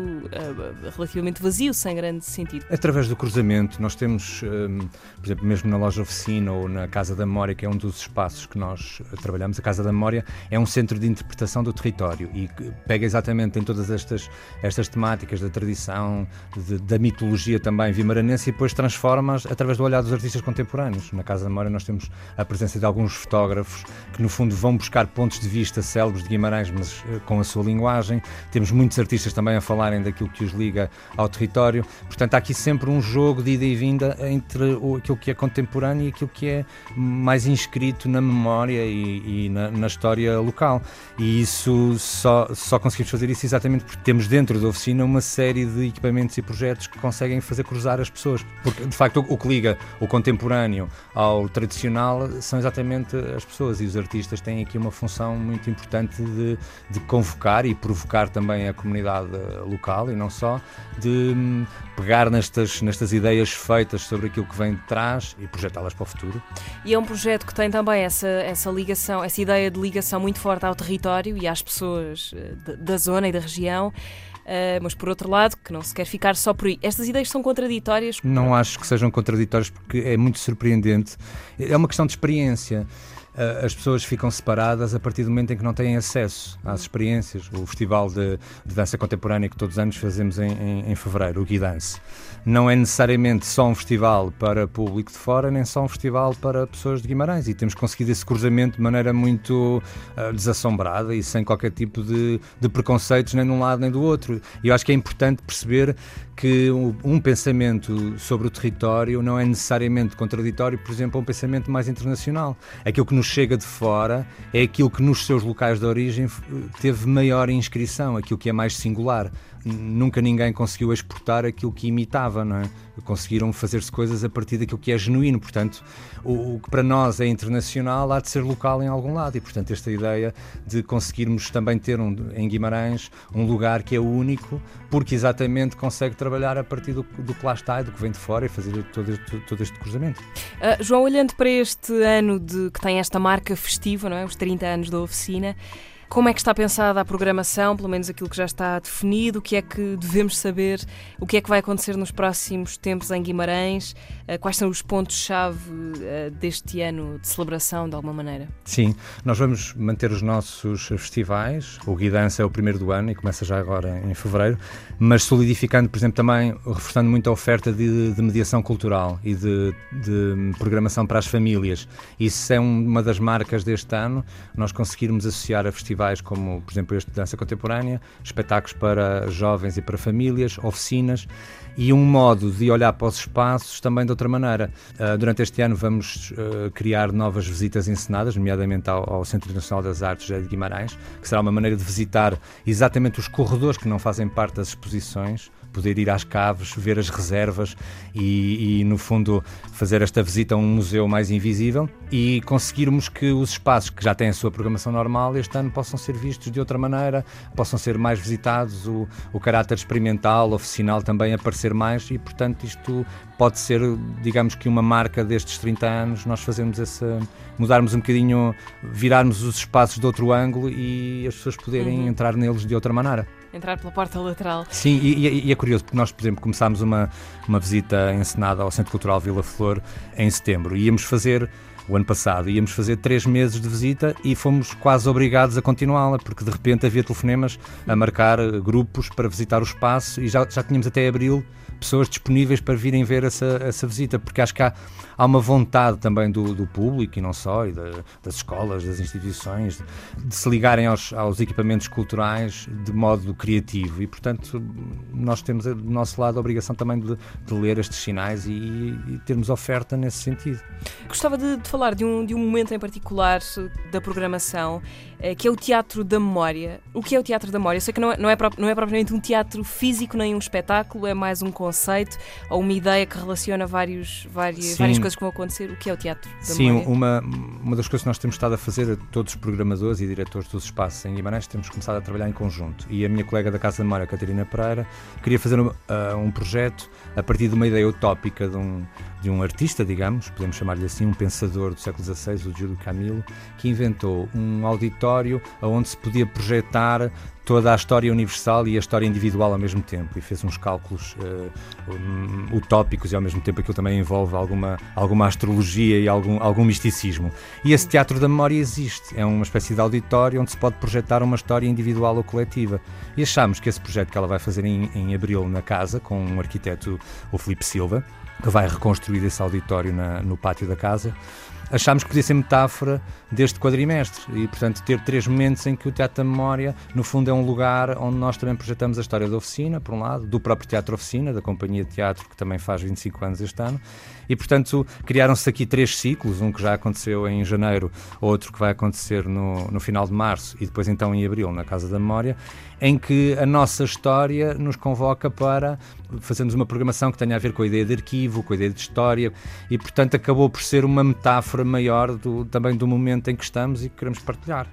relativamente vazio, sem grande sentido. Através do cruzamento, nós temos um, por exemplo, mesmo na loja oficina ou na Casa da Memória, que é um dos espaços que nós trabalhamos, a Casa da Memória é um centro de interpretação do território e pega exatamente em todas estas, estas temáticas da tradição, de, da mitologia também vimaranense e depois transforma-as através do olhar dos artistas contemporâneos. Na Casa da Memória nós temos a presença de alguns fotógrafos que no fundo vão buscar pontos de vista célebres de Guimarães, mas uh, com a sua linguagem. Temos muitos artistas também a falarem daquilo que os liga ao território. Portanto, há aqui sempre um jogo de ida e vinda entre aquilo que é contemporâneo e aquilo que é mais inscrito na memória e, e na, na, história local. E isso só, só conseguimos fazer isso exatamente porque temos dentro da oficina uma série de equipamentos e projetos que conseguem fazer cruzar as pessoas. Porque, de facto, o, o que liga o contemporâneo ao tradicional são exatamente as pessoas e os artistas têm aqui uma função muito importante de, de convocar e provocar também a comunidade local e não só, de hum, pegar nestas, nestas ideias feitas sobre aquilo que vem de trás e projetá-las para o futuro. E é um projeto que tem também essa, essa ligação, essa ideia de ligação muito forte ao território e às pessoas eh, da zona e da região. Uh, mas por outro lado, que não se quer ficar só por aí. Estas ideias são contraditórias? Não acho que sejam contraditórias porque é muito surpreendente. É uma questão de experiência as pessoas ficam separadas a partir do momento em que não têm acesso às experiências. O Festival de, de Dança Contemporânea que todos os anos fazemos em, em, em fevereiro, o Guidance, não é necessariamente só um festival para público de fora, nem só um festival para pessoas de Guimarães. E temos conseguido esse cruzamento de maneira muito uh, desassombrada e sem qualquer tipo de, de preconceitos, nem de um lado nem do outro. E eu acho que é importante perceber que um, um pensamento sobre o território não é necessariamente contraditório, por exemplo, a um pensamento mais internacional. Aquilo que nos chega de fora é aquilo que nos seus locais de origem f- teve maior inscrição, aquilo que é mais singular. Nunca ninguém conseguiu exportar aquilo que imitava, não é? Conseguiram fazer-se coisas a partir daquilo que é genuíno. Portanto, o, o que para nós é internacional há de ser local em algum lado. E, portanto, esta ideia de conseguirmos também ter um, em Guimarães um lugar que é único, porque exatamente consegue trabalhar a partir do, do que lá está e do que vem de fora e fazer todo todo este cruzamento. Ah, João, olhando para este ano de, que tem esta marca festiva, não é? os 30 anos da oficina, como é que está pensada a programação, pelo menos aquilo que já está definido, o que é que devemos saber, o que é que vai acontecer nos próximos tempos em Guimarães, quais são os pontos-chave ah, deste ano de celebração, de alguma maneira? Sim, nós vamos manter os nossos festivais. O Guidança é o primeiro do ano e começa já agora em fevereiro, mas solidificando, por exemplo, também reforçando muito a oferta de, de mediação cultural e de, de programação para as famílias. Isso é um- uma das marcas deste ano, nós conseguirmos associar a festivais como, por exemplo, este de dança contemporânea, espetáculos para jovens e para famílias, oficinas e um modo de olhar para os espaços também de outra maneira. Ah, durante este ano vamos ah, criar novas visitas encenadas, nomeadamente ao, Centro Internacional das Artes de Guimarães, que será uma maneira de visitar exatamente os corredores que não fazem parte das exposições, poder ir às caves, ver as reservas e, e, no fundo, fazer esta visita a um museu mais invisível e conseguirmos que os espaços que já têm a sua programação normal este ano possam ser vistos de outra maneira, possam ser mais visitados, o, o caráter experimental, oficinal também aparecer mais e, portanto, isto pode ser, digamos que uma marca destes 30 anos, nós fazermos essa, mudarmos um bocadinho, virarmos os espaços de outro ângulo e as pessoas poderem Uhum. entrar neles de outra maneira. Entrar pela porta lateral. Sim, e, e- é curioso porque nós, por exemplo, começámos uma, uma visita encenada ao Centro Cultural Vila Flor em setembro. Íamos fazer, o ano passado, íamos fazer três meses de visita e fomos quase obrigados a continuá-la, porque de repente havia telefonemas a marcar eh, grupos para visitar o espaço e já, já tínhamos até abril pessoas disponíveis para virem ver essa, essa visita, porque acho que há, há uma vontade também do, do público e não só, e da- das escolas, das instituições, de, de se ligarem aos, aos equipamentos culturais de modo criativo e, portanto, nós temos a- do nosso lado a obrigação também de, de ler estes sinais e, e termos oferta nesse sentido. Gostava de, de falar de um, de um momento em particular eh, da programação, eh, que é o Teatro da Memória. O que é o Teatro da Memória? Eu sei que não é, não é, não é propriamente um teatro físico nem um espetáculo, é mais um conceito ou uma ideia que relaciona vários, várias, Sim. várias coisas que vão acontecer. O que é o Teatro da Sim, Memória? uma, uma das coisas que nós temos estado a fazer, todos os programadores e diretores dos espaços em Guimarães, temos começado a trabalhar em conjunto. E a minha colega da Casa da Memória, Catarina Pereira, queria fazer um, ah, um projeto a partir de uma ideia utópica de um, de um artista, digamos, podemos chamar-lhe assim, um pensador do século XVI, o Júlio Camilo, que inventou um auditório onde se podia projetar toda a história universal e a história individual ao mesmo tempo e fez uns cálculos eh, um, utópicos e ao mesmo tempo aquilo também envolve alguma, alguma astrologia e algum, algum misticismo. E esse teatro da memória existe, é uma espécie de auditório onde se pode projetar uma história individual ou coletiva. E achamos que esse projeto que ela vai fazer em, em abril na casa, com um arquiteto, o Filipe Silva, que vai reconstruir esse auditório na- no pátio da casa, achámos que podia ser metáfora deste quadrimestre. E, portanto, ter três momentos em que o Teatro da Memória, no fundo, é um lugar onde nós também projetamos a história da oficina, por um lado, do próprio Teatro Oficina, da Companhia de Teatro, que também faz 25 anos este ano, e, portanto, criaram-se aqui três ciclos, um que já aconteceu em janeiro, outro que vai acontecer no, no final de março e depois, então, em abril, na Casa da Memória, em que a nossa história nos convoca para fazermos uma programação que tenha a ver com a ideia de arquivo, com a ideia de história, e, portanto, acabou por ser uma metáfora maior do, também do momento em que estamos e que queremos partilhar.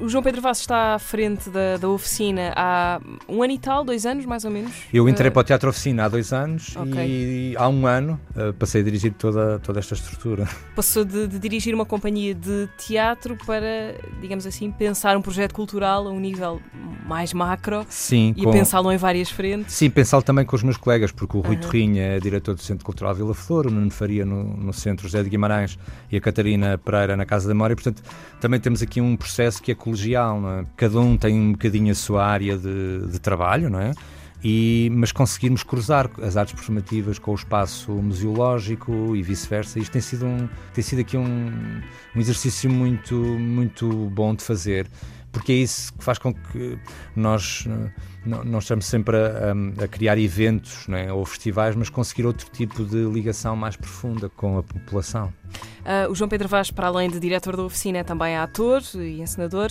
O João Pedro Vaz está à frente da, da oficina há um ano e tal, dois anos mais ou menos. Eu entrei Eh, para o Teatro Oficina há dois anos Ok. e há um ano eh, passei a dirigir toda, toda esta estrutura. <laughs> Passou de, de dirigir uma companhia de teatro para, digamos assim, pensar um projeto cultural a um nível mais macro Sim, e com- pensá-lo em várias frentes. Sim, pensá-lo também com os meus colegas, porque o Rui Aham. Torrinha é diretor do Centro Cultural Vila Flor, o Nuno Faria no, no Centro José de Guimarães e a Catarina Pereira na Casa da Memória. Portanto, também temos aqui um processo que é colegial. não é? Cada um tem um bocadinho a sua área de, de trabalho, não é? E, mas conseguirmos cruzar as artes performativas com o espaço museológico e vice-versa. Isto tem sido, um, tem sido aqui um, um exercício muito, muito bom de fazer porque é isso que faz com que nós eh, não, estamos sempre a, a- criar eventos né, ou festivais, mas conseguir outro tipo de ligação mais profunda com a população. Ah, o João Pedro Vaz, para além de diretor da oficina, é também ator e encenador.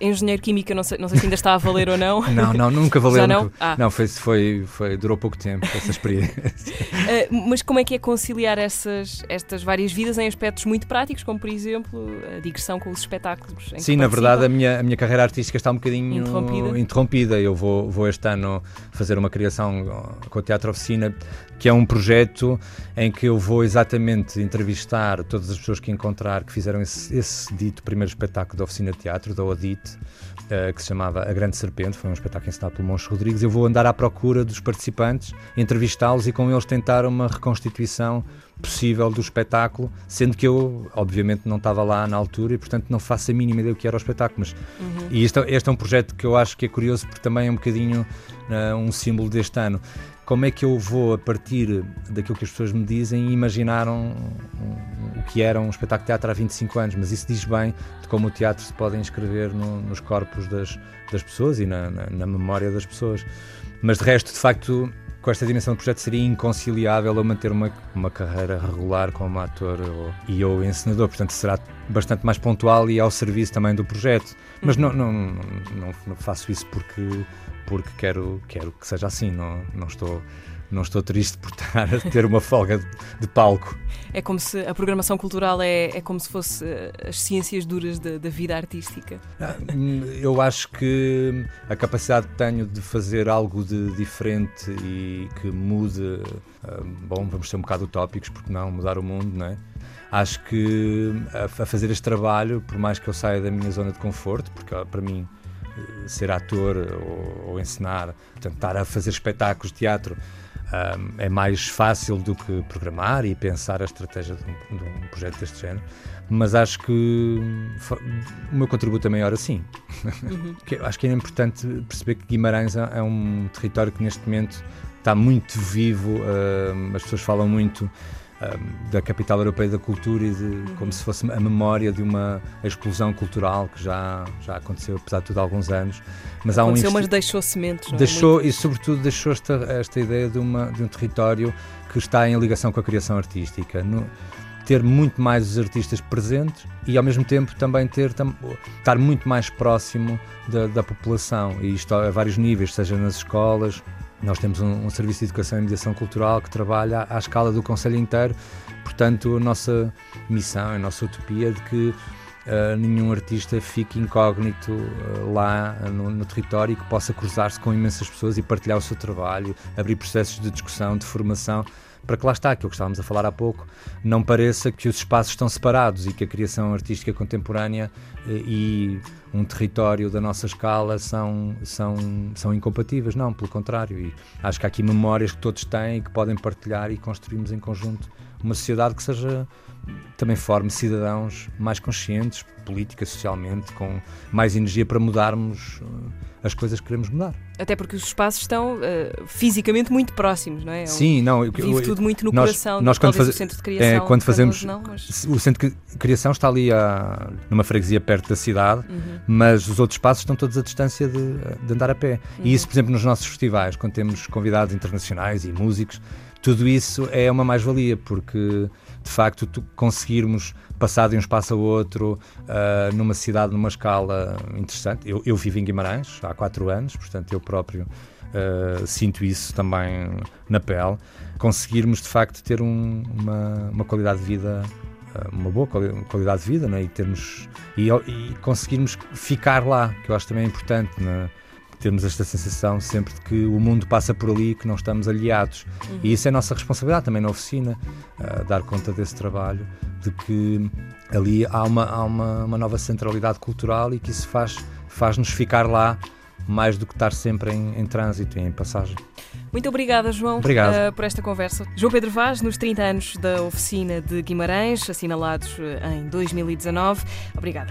Engenheiro químico, não sei, não sei se ainda está a valer ou não. Não, não, nunca valeu. Já não? Ah. não foi, foi, foi, durou pouco tempo essa experiência. Ah, <laughs> mas como é que é conciliar essas, estas várias vidas em aspectos muito práticos, como por exemplo a digressão com os espetáculos? Sim, na verdade a minha, a minha carreira artística está um bocadinho Interrompida. interrompida. Eu vou, vou este ano fazer uma criação com o Teatro Oficina, que é um projeto em que eu vou exatamente entrevistar todas as pessoas que encontrar que fizeram esse, esse dito primeiro espetáculo da Oficina de Teatro, da ODIT, eh, que se chamava A Grande Serpente, foi um espetáculo ensinado pelo Moncho Rodrigues. Eu vou andar à procura dos participantes, entrevistá-los e com eles tentar uma reconstituição possível do espetáculo, sendo que eu, obviamente, não estava lá na altura e, portanto, não faço a mínima ideia do que era o espetáculo. Mas, Uhum. E este, é- este é um projeto que eu acho que é curioso porque também é um bocadinho eh, um símbolo deste ano. Como é que eu vou, a partir daquilo que as pessoas me dizem, imaginar um- o que era um espetáculo de teatro há 25 anos? Mas isso diz bem de como o teatro se pode inscrever no- nos corpos das, das pessoas e na, na- na memória das pessoas. Mas de resto, de facto, com esta dimensão do projeto seria inconciliável eu manter uma, uma carreira regular como ator ou- e ou encenador, portanto será bastante mais pontual e ao serviço também do projeto. Mas não, não, não, não- não faço isso porque, porque quero, quero que seja assim, não, não, estou, não estou triste por ter uma folga de, palco. É como se a programação cultural é, é como se fosse eh, as ciências duras da, da vida artística. Ah, Eu acho que a capacidade que tenho de fazer algo de diferente e que mude, ah, bom, vamos ser um bocado utópicos, porque não, mudar o mundo, não é? Acho que a, fazer este trabalho, por mais que eu saia da minha zona de conforto, porque para mim ser ator ou, ou ensinar, portanto, estar a fazer espetáculos de teatro ah, é mais fácil do que programar e pensar a estratégia de um, de um projeto deste género, mas acho que o meu contributo é maior assim. Uhum. <laughs> Acho que é importante perceber que Guimarães é é um território que neste momento está muito vivo, ah, as pessoas falam muito da capital europeia da cultura e de como se fosse a memória de uma explosão cultural que já, já aconteceu, apesar de tudo, há alguns anos. Mas há um Aconteceu, investi- mas deixou sementes. não é? Deixou, e sobretudo deixou esta, esta ideia de, uma, de um território que está em ligação com a criação artística. No- ter muito mais os artistas presentes e ao mesmo tempo também ter tam- estar muito mais próximo da, da população e isto a vários níveis, seja nas escolas. Nós temos um, um serviço de educação e mediação cultural que trabalha à, escala do Conselho inteiro, portanto, a nossa missão, a nossa utopia de que Uh, nenhum artista fique incógnito uh, lá uh, no, no território e que possa cruzar-se com imensas pessoas e partilhar o seu trabalho, abrir processos de discussão, de formação, para que lá está, aquilo que estávamos a falar há pouco, não pareça que os espaços estão separados e que a criação artística contemporânea eh, e um território da nossa escala são, são, são incompatíveis. Não, pelo contrário. E acho que há aqui memórias que todos têm e que podem partilhar e construirmos em conjunto uma sociedade que seja também forme cidadãos mais conscientes, política, socialmente, com mais energia para mudarmos uh, as coisas que queremos mudar. Até porque os espaços estão eh, fisicamente muito próximos, não é? Sim, não. eu- Vive eu- tudo muito no nós, coração. Nós quando faze- o centro de é, criação. quando para fazemos não, mas- o centro de criação está ali a, numa freguesia perto da cidade, Uhum. mas os outros espaços estão todos a distância de, de andar a pé. Uhum. E isso, por exemplo, nos nossos festivais, quando temos convidados internacionais e músicos, tudo isso é uma mais-valia, porque de facto conseguirmos passar de um espaço a outro ah, numa cidade, numa escala interessante. Eu, eu vivo em Guimarães há quatro anos, portanto eu próprio ah, sinto isso também na pele. Conseguirmos de facto ter um- uma, uma qualidade de vida ah, uma boa quali- qualidade de vida né? e termos e, e conseguirmos ficar lá que eu acho também importante né? Termos esta sensação sempre de que o mundo passa por ali e que não estamos aliados Uhum. e isso é nossa responsabilidade também na oficina ah, dar conta desse trabalho de que ali há uma, há uma, uma nova centralidade cultural e que isso faz faz-nos ficar lá mais do que estar sempre em, em trânsito e em passagem Muito obrigada, João, Obrigado. eh, por esta conversa. João Pedro Vaz, nos 30 anos da oficina de Guimarães, assinalados eh, em 2019. Obrigada.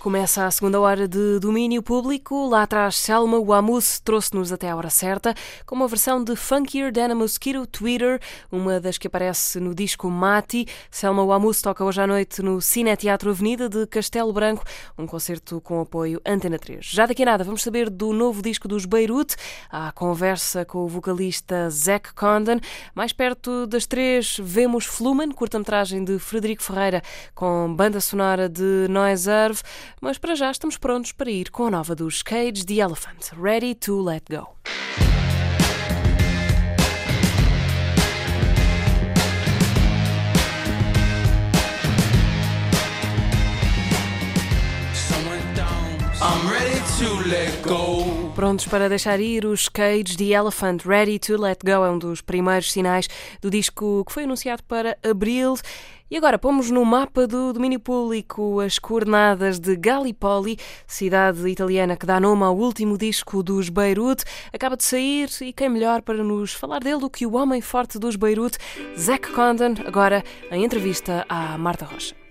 Começa a segunda hora de domínio público. Lá atrás, Selma Wamus trouxe-nos até a hora certa com uma versão de Funkier Than a Mosquito Twitter, uma das que aparece no disco Mati. Selma Wamus toca hoje à noite no Cine Teatro Avenida de Castelo Branco, um concerto com apoio Antena 3. Já daqui a nada vamos saber do novo disco dos Beirute, a conversa com o vocalista Zac Condon. Mais perto das três, vemos Flumen, curta-metragem de Frederico Ferreira, com banda sonora de Noiserve. Mas para já estamos prontos para ir com a nova dos Cage the Elephant, Ready to Let Go. Prontos para deixar ir os Cage the Elephant Ready to Let Go é um dos primeiros sinais do disco que foi anunciado para abril. E agora pomos no mapa do domínio público as coordenadas de Gallipoli, cidade italiana que dá nome ao último disco dos Beirute. Acaba de sair e quem melhor para nos falar dele do que o homem forte dos Beirute, Zac Condon, agora em entrevista à Marta Rocha.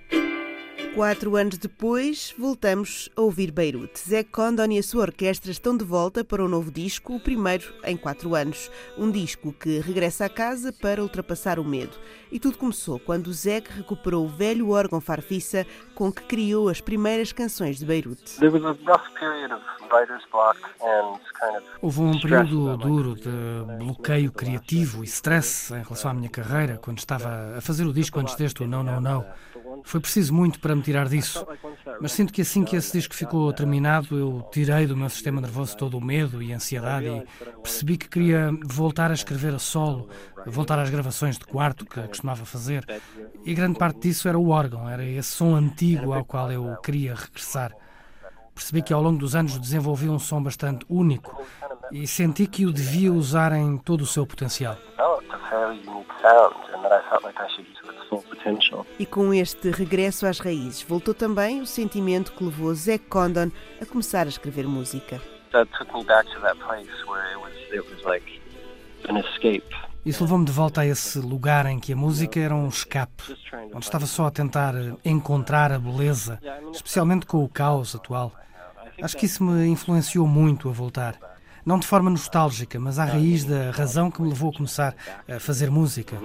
Quatro anos depois, voltamos a ouvir Beirute. Zé Condon e a sua orquestra estão de volta para um novo disco, o primeiro em quatro anos. Um disco que regressa a casa para ultrapassar o medo. E tudo começou quando Zé recuperou o velho órgão farfisa com que criou as primeiras canções de Beirute. There was a rough period of writer's block and kind of Houve um período duro de bloqueio criativo e stress em relação à minha carreira quando estava a fazer o disco antes deste, o Não, Não, Não. Foi preciso muito para me tirar disso. Mas sinto que assim que esse disco ficou terminado, eu tirei do meu sistema nervoso todo o medo e ansiedade e percebi que queria voltar a escrever a solo, voltar às gravações de quarto que costumava fazer. E grande parte disso era o órgão, era esse som antigo ao qual eu queria regressar. Percebi que ao longo dos anos desenvolvi um som bastante único e senti que o devia usar em todo o seu potencial. E com este regresso às raízes, voltou também o sentimento que levou Zé Condon a começar a escrever música. That took me back to that place where it was it was like an escape. Isso levou-me de volta a esse lugar em que a música era um escape, onde estava só a tentar encontrar a beleza, especialmente com o caos atual. Acho que isso me influenciou muito a voltar. Não de forma nostálgica, mas à raiz da razão que me levou a começar a fazer música.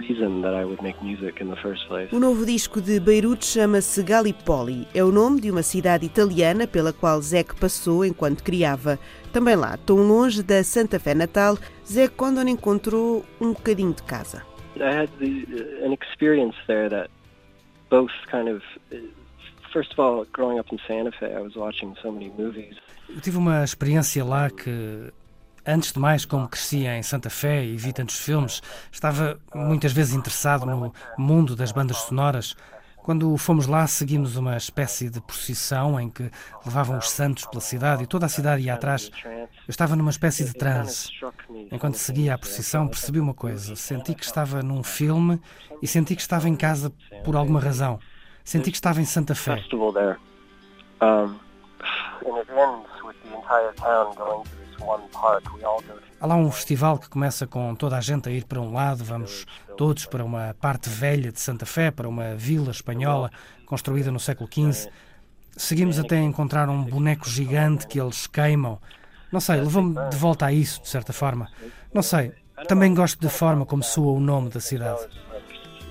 Root reason that I would make music in the first place. O novo disco de Beirute chama-se Gallipoli. É o nome de uma cidade italiana pela qual Zec passou enquanto criava. Também lá, tão longe da Santa Fé natal, Zé Condon encontrou um bocadinho de casa. I had the, uh, an experience there that both kind of uh, first of all growing up in Santa Fe I was watching so many movies Eu tive uma experiência lá que, antes de mais, como crescia em Santa Fé e vi tantos filmes, estava muitas vezes interessado no mundo das bandas sonoras. Quando fomos lá, seguimos uma espécie de procissão em que levavam os santos pela cidade e toda a cidade ia atrás. Eu estava numa espécie de transe. Enquanto seguia a procissão, percebi uma coisa. Senti que estava num filme e senti que estava em casa por alguma razão. Senti que estava em Santa Fé. Um, this one park. We all go to Há lá um festival que começa com toda a gente a ir para um lado, vamos todos para uma parte velha de Santa Fé, para uma vila espanhola construída no século XV. Seguimos até encontrar um boneco gigante que eles queimam. Não sei, levou-me de volta a isso, de certa forma. Não sei, também gosto da forma como soa o nome da cidade.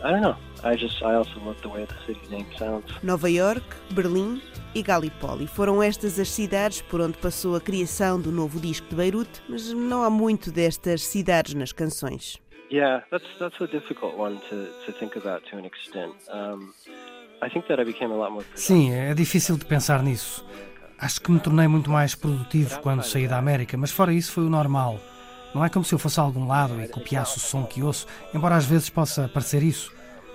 I don't know. I just I also love the way the city name sounds. Nova York, Berlim e Gallipoli. Foram estas as cidades por onde passou a criação do novo disco de Beirute, mas não há muito destas cidades nas canções. Yeah, that's that's a difficult one to, to think about to an extent. Um, I think that I became a lot more Sim, é difícil de pensar nisso. Acho que me tornei muito mais produtivo quando saí da América, mas fora isso foi o normal. Não é como se eu fosse a algum lado e copiasse o som que ouço, embora às vezes possa parecer isso.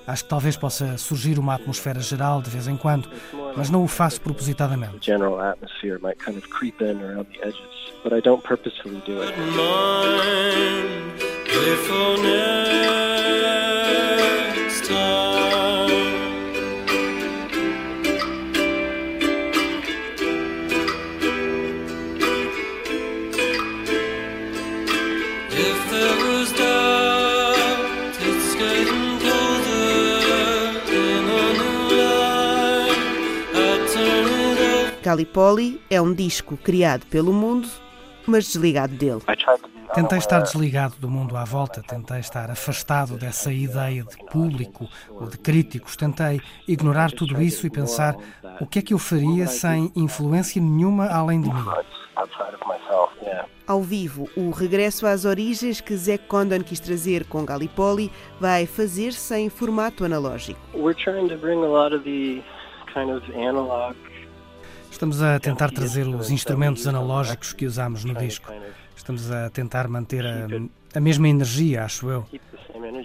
Acho que talvez possa surgir uma atmosfera geral de vez em quando, mas não o faço propositadamente. The over. Gallipoli é um disco criado pelo mundo, mas desligado dele. Tentei estar desligado do mundo à volta, tentei estar afastado dessa ideia de público ou de críticos, tentei ignorar tudo isso e pensar o que é que eu faria sem influência nenhuma além de mim. Ao vivo, o regresso às origens que Zack Condon quis trazer com Gallipoli vai fazer-se em formato analógico. We're trying to bring a lot of the kind of analog Estamos a tentar trazer os instrumentos analógicos que usamos no disco. Estamos a tentar manter a, a mesma energia, acho eu.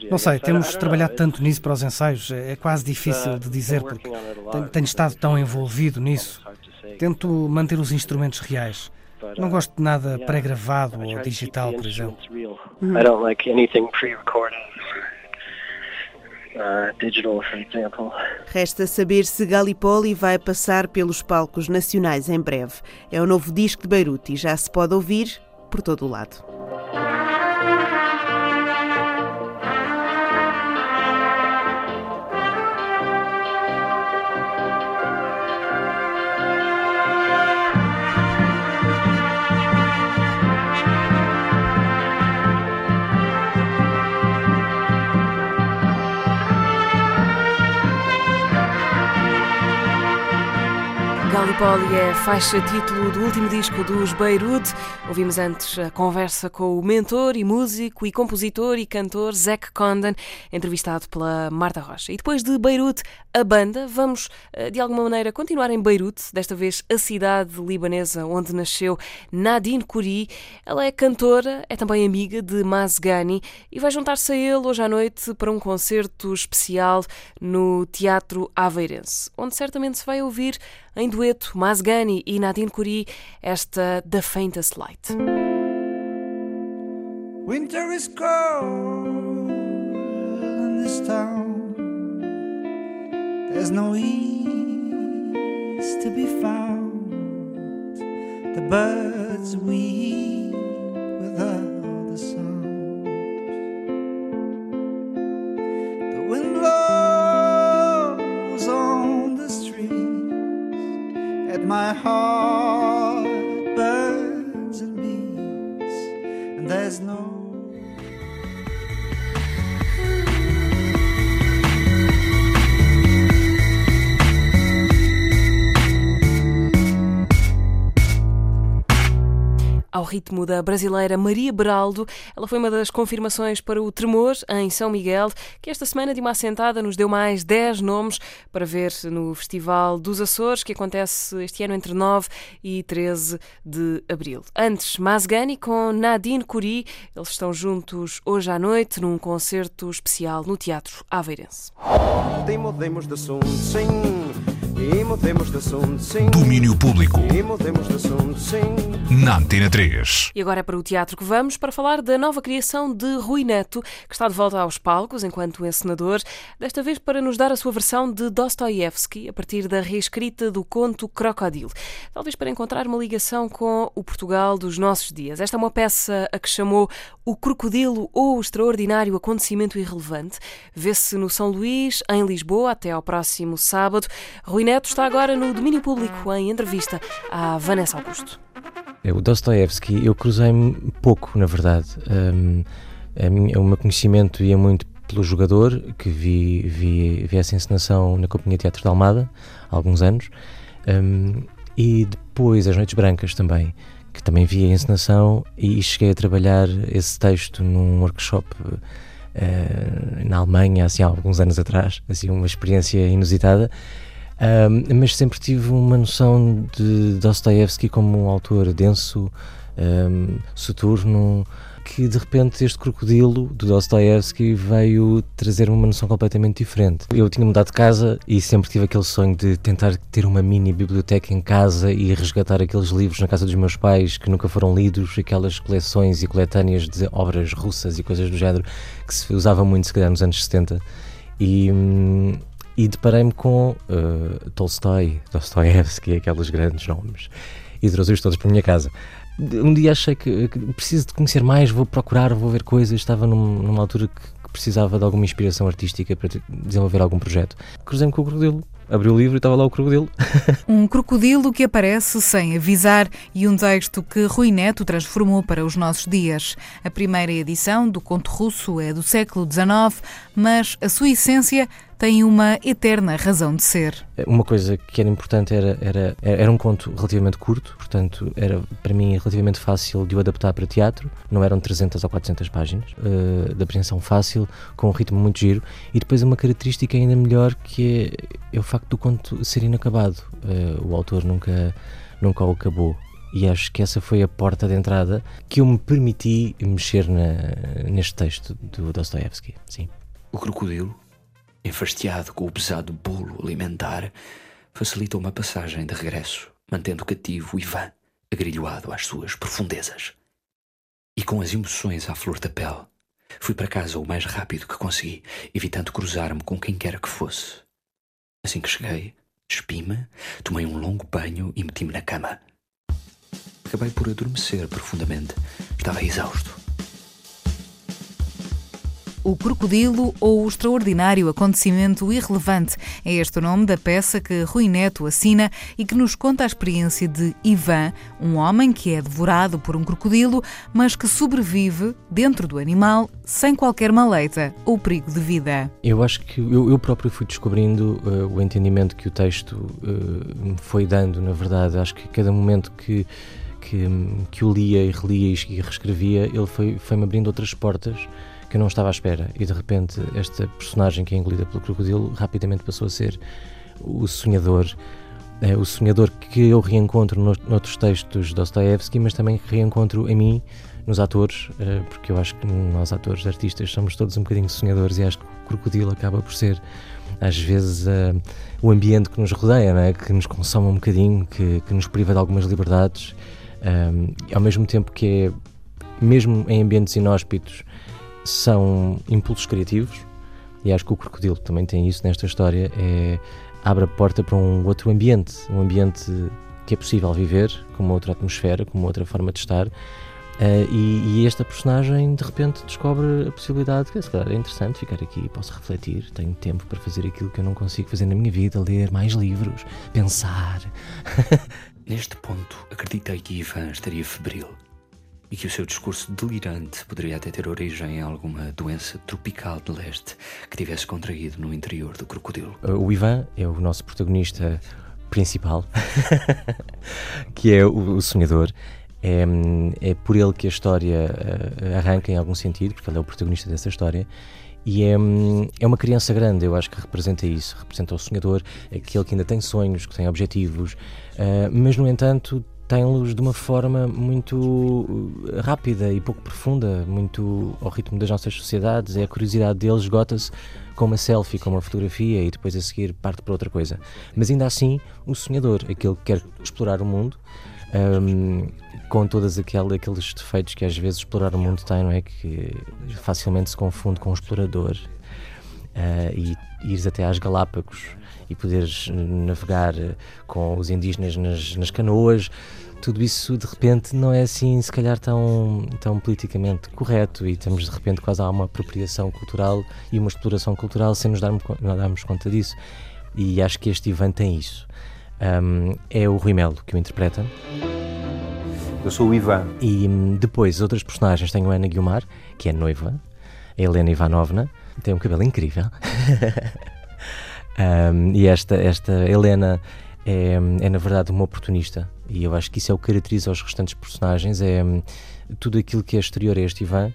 Não sei, temos trabalhado tanto nisso para os ensaios, é é quase difícil de dizer porque tenho, tenho estado tão envolvido nisso. Tento manter os instrumentos reais. Não gosto de nada pré-gravado ou digital, por exemplo. I uh, digital. Resta saber se Gallipoli vai passar pelos palcos nacionais em breve. É o novo disco de Beirute e já se pode ouvir por todo o lado. Gallipoli é faixa título do último disco dos Beirute. Ouvimos antes a conversa com o mentor e músico e compositor e cantor Zack Condon, entrevistado pela Marta Rocha. E depois de Beirute, a banda, vamos eh, de alguma maneira continuar em Beirute, desta vez a cidade libanesa onde nasceu Nadine Kouri. Ela é cantora, é também amiga de Mazgani e vai juntar-se a ele hoje à noite para um concerto especial no Teatro Aveirense, onde certamente se vai ouvir em dueto Mazgani e Nadine Kouri esta The Faintest Light. Winter is cold in this town. There's no ease to be found. The birds weep heart Ao ritmo da brasileira Maria Beraldo, ela foi uma das confirmações para o Tremor em São Miguel, que esta semana de uma assentada nos deu mais 10 nomes para ver no Festival dos Açores, que acontece este ano entre 9 e 13 de abril. Antes, Mazgani com Nadine Kouri, eles estão juntos hoje à noite num concerto especial no Teatro Aveirense. Mudemos de assunto, sim. Domínio público. E mudemos de assunto, sim. Na Antena 3. E agora é para o teatro que vamos para falar da nova criação de Rui Neto, que está de volta aos palcos enquanto encenador, desta vez para nos dar a sua versão de Dostoiévski a partir da reescrita do conto Crocodilo. Talvez para encontrar uma ligação com o Portugal dos nossos dias. Esta é uma peça a que chamou O Crocodilo ou o Extraordinário Acontecimento Irrelevante. Vê-se no São Luís, em Lisboa, até ao próximo sábado. Rui Neto está agora no domínio público em entrevista à Vanessa Augusto. É, O Dostoevsky, eu cruzei-me pouco, na verdade. Um, minha- o meu conhecimento ia muito pelo jogador, que vi, vi, vi essa encenação na Companhia Teatro de Almada há alguns anos, um, e depois As Noites Brancas também, que também vi a encenação e cheguei a trabalhar esse texto num workshop eh, na Alemanha, assim, há alguns anos atrás, assim, uma experiência inusitada. Um, mas sempre tive uma noção de Dostoevsky como um autor denso, um, soturno, que de repente este crocodilo do Dostoevsky veio trazer uma noção completamente diferente. Eu tinha mudado de casa e sempre tive aquele sonho de tentar ter uma mini biblioteca em casa e resgatar aqueles livros na casa dos meus pais que nunca foram lidos, aquelas coleções e coletâneas de obras russas e coisas do género que se usava muito, se calhar, nos anos 70. E, hum, e deparei-me com uh, Tolstói, Dostoevsky, aqueles grandes nomes, e trouxe-os todos para a minha casa. Um dia achei que, que preciso de conhecer mais, vou procurar, vou ver coisas. Estava num- numa altura que, que precisava de alguma inspiração artística para desenvolver algum projeto. Cruzei-me com o crocodilo, abri o livro e estava lá o crocodilo. <laughs> Um crocodilo que aparece sem avisar e um texto que Rui Neto transformou para os nossos dias. A primeira edição do conto russo é do século XIX, mas a sua essência tem uma eterna razão de ser. Uma coisa que era importante era, era, era um conto relativamente curto, portanto, era para mim relativamente fácil de o adaptar para teatro. Não eram 300 ou 400 páginas, eh, de apreensão fácil, com um ritmo muito giro. E depois uma característica ainda melhor que é, é o facto do conto ser inacabado. Eh, o autor nunca, nunca o acabou. E acho que essa foi a porta de entrada que eu me permiti mexer na, neste texto do Dostoevsky. Sim. O crocodilo, enfastiado com o pesado bolo alimentar, facilita uma passagem de regresso, mantendo cativo Ivan, agrilhoado às suas profundezas. E com as emoções à flor da pele, fui para casa o mais rápido que consegui, evitando cruzar-me com quem quer que fosse. Assim que cheguei, despi-me, tomei um longo banho e meti-me na cama. Acabei por adormecer profundamente. Estava exausto. O Crocodilo ou o Extraordinário Acontecimento Irrelevante é este o nome da peça que Rui Neto assina e que nos conta a experiência de Ivan, um homem que é devorado por um crocodilo, mas que sobrevive dentro do animal sem qualquer maleita ou perigo de vida. Eu acho que eu, eu próprio fui descobrindo eh, o entendimento que o texto eh, me foi dando, na verdade. Acho que cada momento que, que, que o lia e relia e reescrevia, ele foi- foi-me abrindo outras portas que eu não estava à espera. E de repente, esta personagem que é engolida pelo crocodilo rapidamente passou a ser o sonhador. eh, o sonhador que eu reencontro no, noutros textos de Dostoevsky, mas também reencontro em mim, nos atores, eh, porque eu acho que nós, atores, artistas, somos todos um bocadinho sonhadores e acho que o crocodilo acaba por ser, às vezes, eh, o ambiente que nos rodeia, é? que nos consome um bocadinho, que, que nos priva de algumas liberdades, um, ao mesmo tempo que é, mesmo em ambientes inóspitos, são impulsos criativos, e acho que o crocodilo também tem isso nesta história, é, abre a porta para um outro ambiente, um ambiente que é possível viver, com uma outra atmosfera, com uma outra forma de estar, eh, e, e esta personagem de repente descobre a possibilidade que se calhar é interessante ficar aqui, posso refletir, tenho tempo para fazer aquilo que eu não consigo fazer na minha vida, ler mais livros, pensar. <laughs> Neste ponto, acreditei que Ivan estaria febril e que o seu discurso delirante poderia até ter origem em alguma doença tropical de leste que tivesse contraído no interior do crocodilo. O Ivan é o nosso protagonista principal, <laughs> que é o, o sonhador. É, é por ele que a história eh, arranca em algum sentido, porque ele é o protagonista dessa história. E é, é uma criança grande, eu acho que representa isso, representa o sonhador, aquele que ainda tem sonhos, que tem objetivos, eh, mas no entanto tem-los de uma forma muito eh, rápida e pouco profunda, muito ao ritmo das nossas sociedades. É a curiosidade dele esgota-se com uma selfie, com uma fotografia e depois a seguir parte para outra coisa. Mas ainda assim, o sonhador, aquele que quer explorar o mundo, hum, com todos aquele, aqueles defeitos que às vezes explorar o mundo tem, não é? Que facilmente se confunde com o explorador. Ah, e ires até às Galápagos e poderes navegar eh, com os indígenas nas, nas canoas, tudo isso de repente não é assim, se calhar, tão, tão politicamente correto e estamos de repente quase a uma apropriação cultural e uma exploração cultural sem nos darmos, não darmos conta disso. E acho que este Ivan tem isso. Ahm, é o Rui Melo que o interpreta. Eu sou o Ivan. E hum, depois outras personagens tem a Ana Guiomar, que é noiva, a Helena Ivanovna, tem um cabelo incrível. <laughs> Um, e esta, esta Helena é, é, na verdade, uma oportunista. E eu acho que isso é o que caracteriza os restantes personagens: é hum, tudo aquilo que é exterior a este Ivan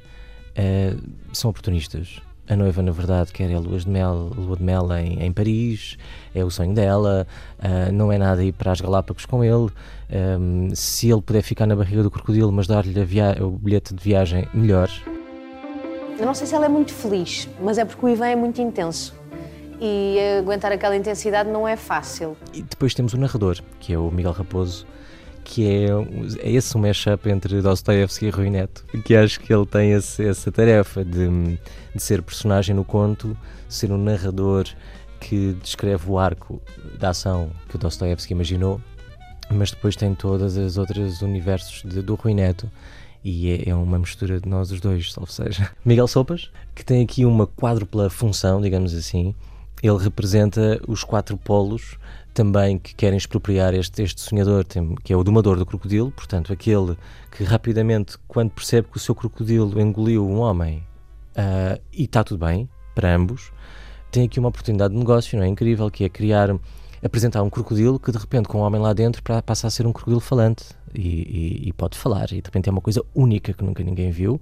eh, são oportunistas. A noiva, na verdade, quer é lua de mel, lua de mel em, em Paris, é o sonho dela, ah, não é nada ir para as Galápagos com ele. Ahm, se ele puder ficar na barriga do crocodilo, mas dar-lhe o bilhete de viagem, melhor. Eu não sei se ela é muito feliz, mas é porque o Ivan é muito intenso. E aguentar aquela intensidade não é fácil. E depois temos o narrador, que é o Miguel Raposo, que é, é esse um mashup entre Dostoevsky e Rui Neto, que acho que ele tem esse- essa tarefa de, de ser personagem no conto, ser um narrador que descreve o arco da ação que o Dostoevsky imaginou, mas depois tem todas as outras universos de- do Rui Neto. E é, é uma mistura de nós os dois, salvo seja. <laughs> Miguel Sopas, que tem aqui uma quádrupla função, digamos assim. Ele representa os quatro polos também que querem expropriar este, este sonhador, que é o domador do crocodilo, portanto, aquele que rapidamente, quando percebe que o seu crocodilo engoliu um homem ah, e está tudo bem para ambos, tem aqui uma oportunidade de negócio, não é? Incrível, que é criar, apresentar um crocodilo que de repente, com um homem lá dentro, passa a ser um crocodilo falante e, e- e pode falar, e de repente é uma coisa única que nunca ninguém viu.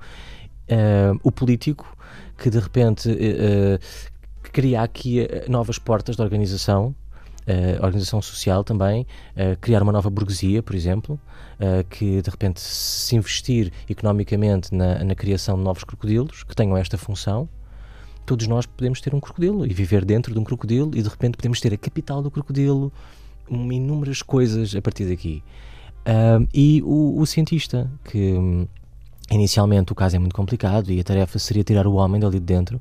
Ah, o político que de repente eh, eh, cria aqui eh, novas portas de organização, eh, organização social também, eh, criar uma nova burguesia, por exemplo, eh, que de repente se investir economicamente na, na criação de novos crocodilos que tenham esta função, todos nós podemos ter um crocodilo e viver dentro de um crocodilo e de repente podemos ter a capital do crocodilo, uma inúmeras coisas a partir daqui. E o, o cientista, que hum, inicialmente o caso é muito complicado e a tarefa seria tirar o homem dali de dentro,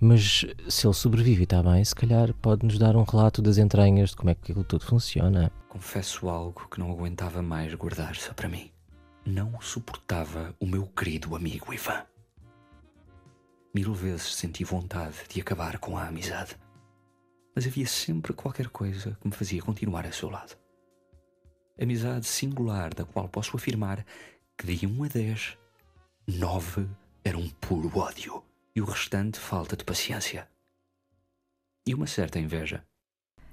mas se ele sobrevive e está bem, se calhar pode-nos dar um relato das entranhas de como é que aquilo tudo funciona. Confesso algo que não aguentava mais guardar só para mim. Não suportava o meu querido amigo Ivan. Mil vezes senti vontade de acabar com a amizade. Mas havia sempre qualquer coisa que me fazia continuar a seu lado. Amizade singular da qual posso afirmar que de 1 a 10, 9 era um puro ódio e o restante falta de paciência. E uma certa inveja.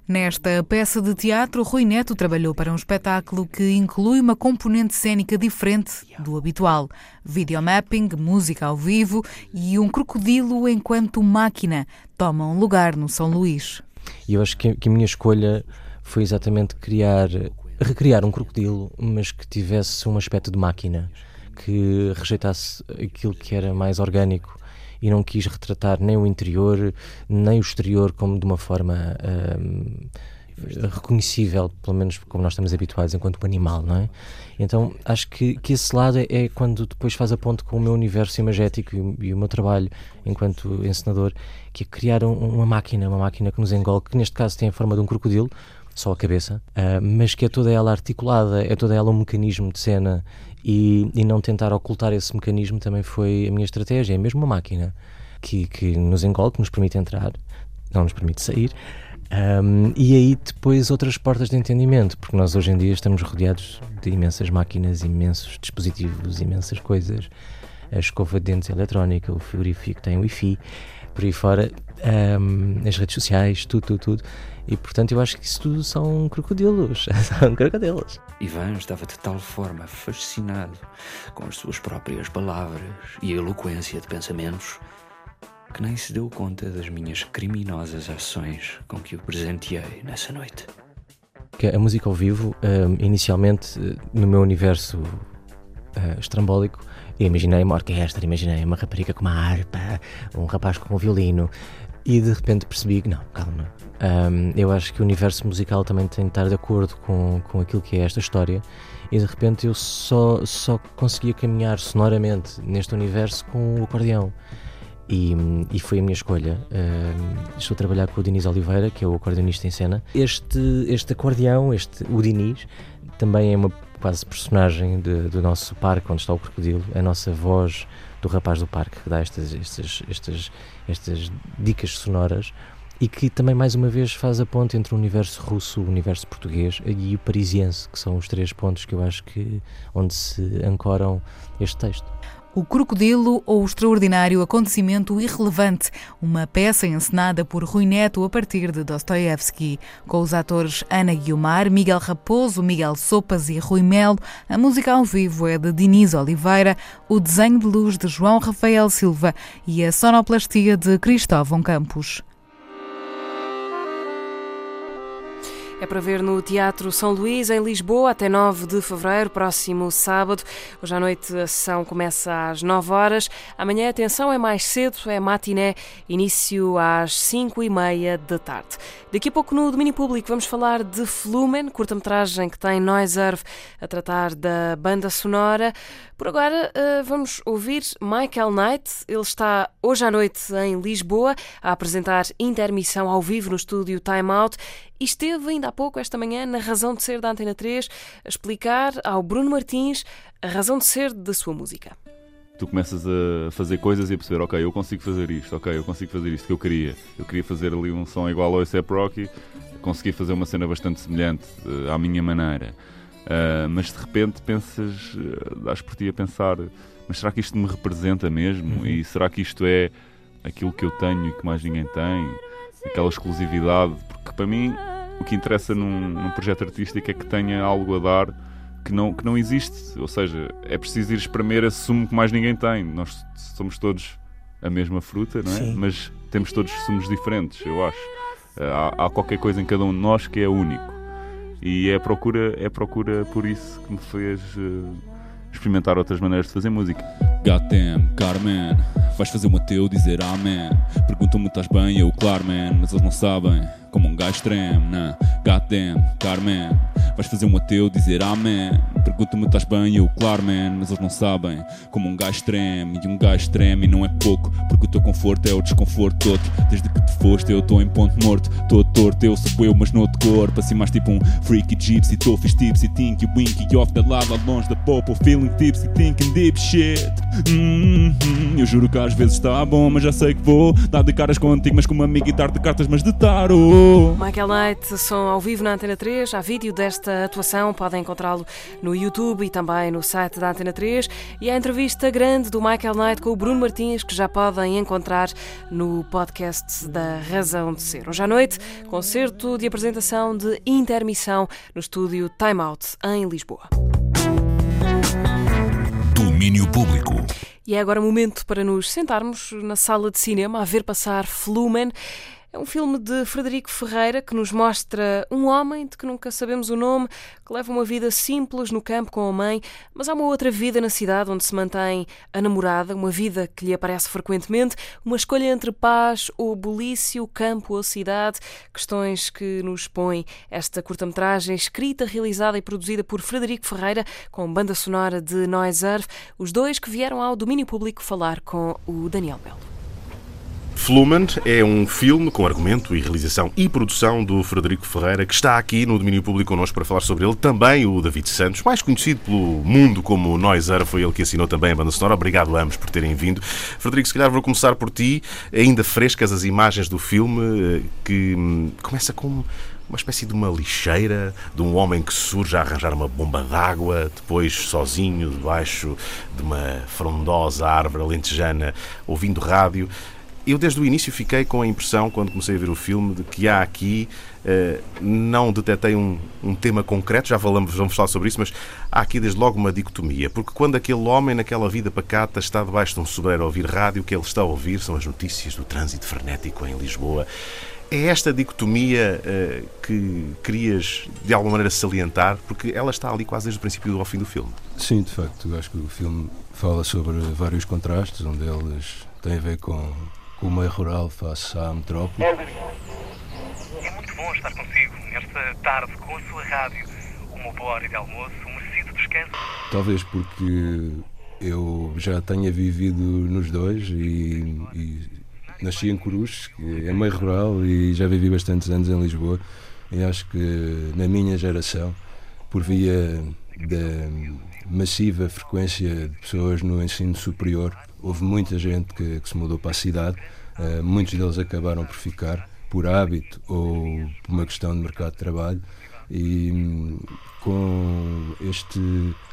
Nesta peça de teatro, Rui Neto trabalhou para um espetáculo que inclui uma componente cênica diferente do habitual: videomapping, música ao vivo e um crocodilo enquanto máquina toma um lugar no São Luís. E eu acho que, que a minha escolha foi exatamente criar, recriar um crocodilo, mas que tivesse um aspecto de máquina, que rejeitasse aquilo que era mais orgânico e não quis retratar nem o interior nem o exterior como de uma forma hum, reconhecível, pelo menos como nós estamos habituados enquanto um animal, não é? Então acho que, que esse lado é, é quando depois faz a ponte com o meu universo imagético e, o- e o meu trabalho enquanto encenador, que é criar um- uma máquina, uma máquina que nos engole, que neste caso tem a forma de um crocodilo, só a cabeça, ah, mas que é toda ela articulada, é toda ela um mecanismo de cena e, e não tentar ocultar esse mecanismo também foi a minha estratégia, é mesmo uma máquina que, que nos engole, que nos permite entrar, não nos permite sair. Um, e aí depois outras portas de entendimento, porque nós hoje em dia estamos rodeados de imensas máquinas, imensos dispositivos, imensas coisas. A escova de dentes eletrónica, o frigorífico tem Wi-Fi, por aí fora, um, as redes sociais, tudo, tudo, tudo. E portanto eu acho que isso tudo são crocodilos. <laughs> são crocodilos. Ivan estava de tal forma fascinado com as suas próprias palavras e a eloquência de pensamentos que nem se deu conta das minhas criminosas ações com que o presenteei nessa noite. que a música ao vivo, hum, inicialmente eh, no meu universo eh, estrambólico, eu imaginei uma orquestra, imaginei uma rapariga com uma harpa, um rapaz com um violino, e de repente percebi que não, calma. Hum, eu acho que o universo musical também tem de estar de acordo com, com aquilo que é esta história, e de repente eu só, só conseguia caminhar sonoramente neste universo com o acordeão. E, e foi a minha escolha. Hum, estou a trabalhar com o Diniz Oliveira, que é o acordeonista em cena. Este, este acordeão, este, o Diniz, também é uma quase personagem de- do nosso parque, onde está o crocodilo, a nossa voz do rapaz do parque, que dá estas, estas, estas, estas dicas sonoras e que também, mais uma vez, faz a ponte entre o universo russo, o universo português e o parisiense, que são os três pontos que eu acho que onde se ancoram este texto. O Crocodilo ou o Extraordinário Acontecimento Irrelevante, uma peça encenada por Rui Neto a partir de Dostoiévski, com os atores Ana Guiomar, Miguel Raposo, Miguel Sopas e Rui Melo. A música ao vivo é de Diniz Oliveira, o desenho de luz de João Rafael Silva e a sonoplastia de Cristóvão Campos. É para ver no Teatro São Luís, em Lisboa, até 9 de fevereiro, próximo sábado. Hoje à noite a sessão começa às 9 horas. Amanhã, atenção, é mais cedo, é matiné, início às 5 e meia da tarde. Daqui a pouco no domínio público vamos falar de Flumen, curta-metragem que tem Noiserve a tratar da banda sonora. Por agora eh, vamos ouvir Michael Knight. Ele está hoje à noite em Lisboa a apresentar intermissão ao vivo no estúdio Time Out e esteve ainda há pouco, esta manhã, na razão de ser da Antena 3, a explicar ao Bruno Martins a razão de ser da sua música. Tu começas a fazer coisas e a perceber, ok, eu consigo fazer isto, ok, eu consigo fazer isto que eu queria. Eu queria fazer ali um som igual ao A$AP Rocky, consegui fazer uma cena bastante semelhante uh, à minha maneira. Uh, mas de repente pensas, uh, dás por ti a pensar, mas será que isto me representa mesmo? Uhum. E será que isto é aquilo que eu tenho e que mais ninguém tem? Aquela exclusividade? Porque para mim o que interessa num, num projeto artístico é que tenha algo a dar que não, que não existe. Ou seja, é preciso ir espremer esse sumo que mais ninguém tem. Nós somos todos a mesma fruta, não é? Sim. Mas temos todos sumos diferentes, eu acho. Há, há qualquer coisa em cada um de nós que é único. E é a procura, é a procura por isso que me fez eh, experimentar outras maneiras de fazer música. Goddamn, Carmen, vais fazer o Mateu dizer amém. Perguntam-me, estás bem? Eu, claro, man, mas eles não sabem. Como um gajo treme, né? Goddamn, Carmen, vais fazer o Mateu dizer amém. Perguntam-me, estás bem? Eu, claro, man, mas eles não sabem. Como um gajo treme, e um gajo treme e não é pouco. Porque o teu conforto é o desconforto todo. Desde que te foste, eu estou em ponto morto. Todo torto, eu sou eu, mas no corpo. Assim mais tipo um freaky gypsy. Fiz tipsy, tinky, winky, off the lava, longe da popo. Feeling tipsy, thinking deep shit. Hum, eu juro que às vezes está bom, mas já sei que vou dar de caras contigo, mas com uma amiga e dar-te cartas, mas de tarot. Michael Knight, som ao vivo na Antena 3. Há vídeo desta atuação, podem encontrá-lo no YouTube e também no site da Antena 3. E a entrevista grande do Michael Knight com o Bruno Martins, que já podem encontrar no podcast da Razão de Ser. Hoje à noite, concerto de apresentação de intermissão no estúdio Time Out, em Lisboa. Domínio Público. E é agora o momento para nos sentarmos na sala de cinema a ver passar Flumen. É um filme de Frederico Ferreira que nos mostra um homem de que nunca sabemos o nome, que leva uma vida simples no campo com a mãe, mas há uma outra vida na cidade onde se mantém a namorada, uma vida que lhe aparece frequentemente, uma escolha entre paz ou bulício, campo ou cidade, questões que nos põe esta curta-metragem escrita, realizada e produzida por Frederico Ferreira, com banda sonora de Noiserve, os dois que vieram ao domínio público falar com o Daniel Belo. Flumen é um filme com argumento e realização e produção do Frederico Ferreira, que está aqui no domínio público connosco para falar sobre ele. Também o David Santos, mais conhecido pelo mundo como Noiser, foi ele que assinou também a banda sonora. Obrigado a ambos por terem vindo. Frederico, se calhar vou começar por ti, ainda frescas as imagens do filme, eh, que hum, começa com uma espécie de uma lixeira, de um homem que surge a arranjar uma bomba d'água, depois sozinho, debaixo de uma frondosa árvore alentejana, ouvindo rádio. Eu desde o início fiquei com a impressão, quando comecei a ver o filme, de que há aqui, eh, não detetei um, um tema concreto, já falamos, vamos falar sobre isso, mas há aqui desde logo uma dicotomia, porque quando aquele homem naquela vida pacata está debaixo de um sobrero a ouvir rádio, o que ele está a ouvir são as notícias do trânsito frenético em Lisboa. É esta dicotomia eh, que querias de alguma maneira salientar, porque ela está ali quase desde o princípio ao fim do filme. Sim, de facto, acho que o filme fala sobre vários contrastes, um deles tem a ver com, com o meio rural face à metrópole. É muito bom estar consigo nesta tarde com a sua rádio. Uma boa hora de almoço, um merecido descanso. Talvez porque eu já tenha vivido nos dois e, e nasci em Coruche, que é meio rural, e já vivi bastantes anos em Lisboa. E acho que na minha geração, por via da massiva frequência de pessoas no ensino superior, houve muita gente que, que se mudou para a cidade. Uh, muitos deles acabaram por ficar por hábito ou por uma questão de mercado de trabalho. E com este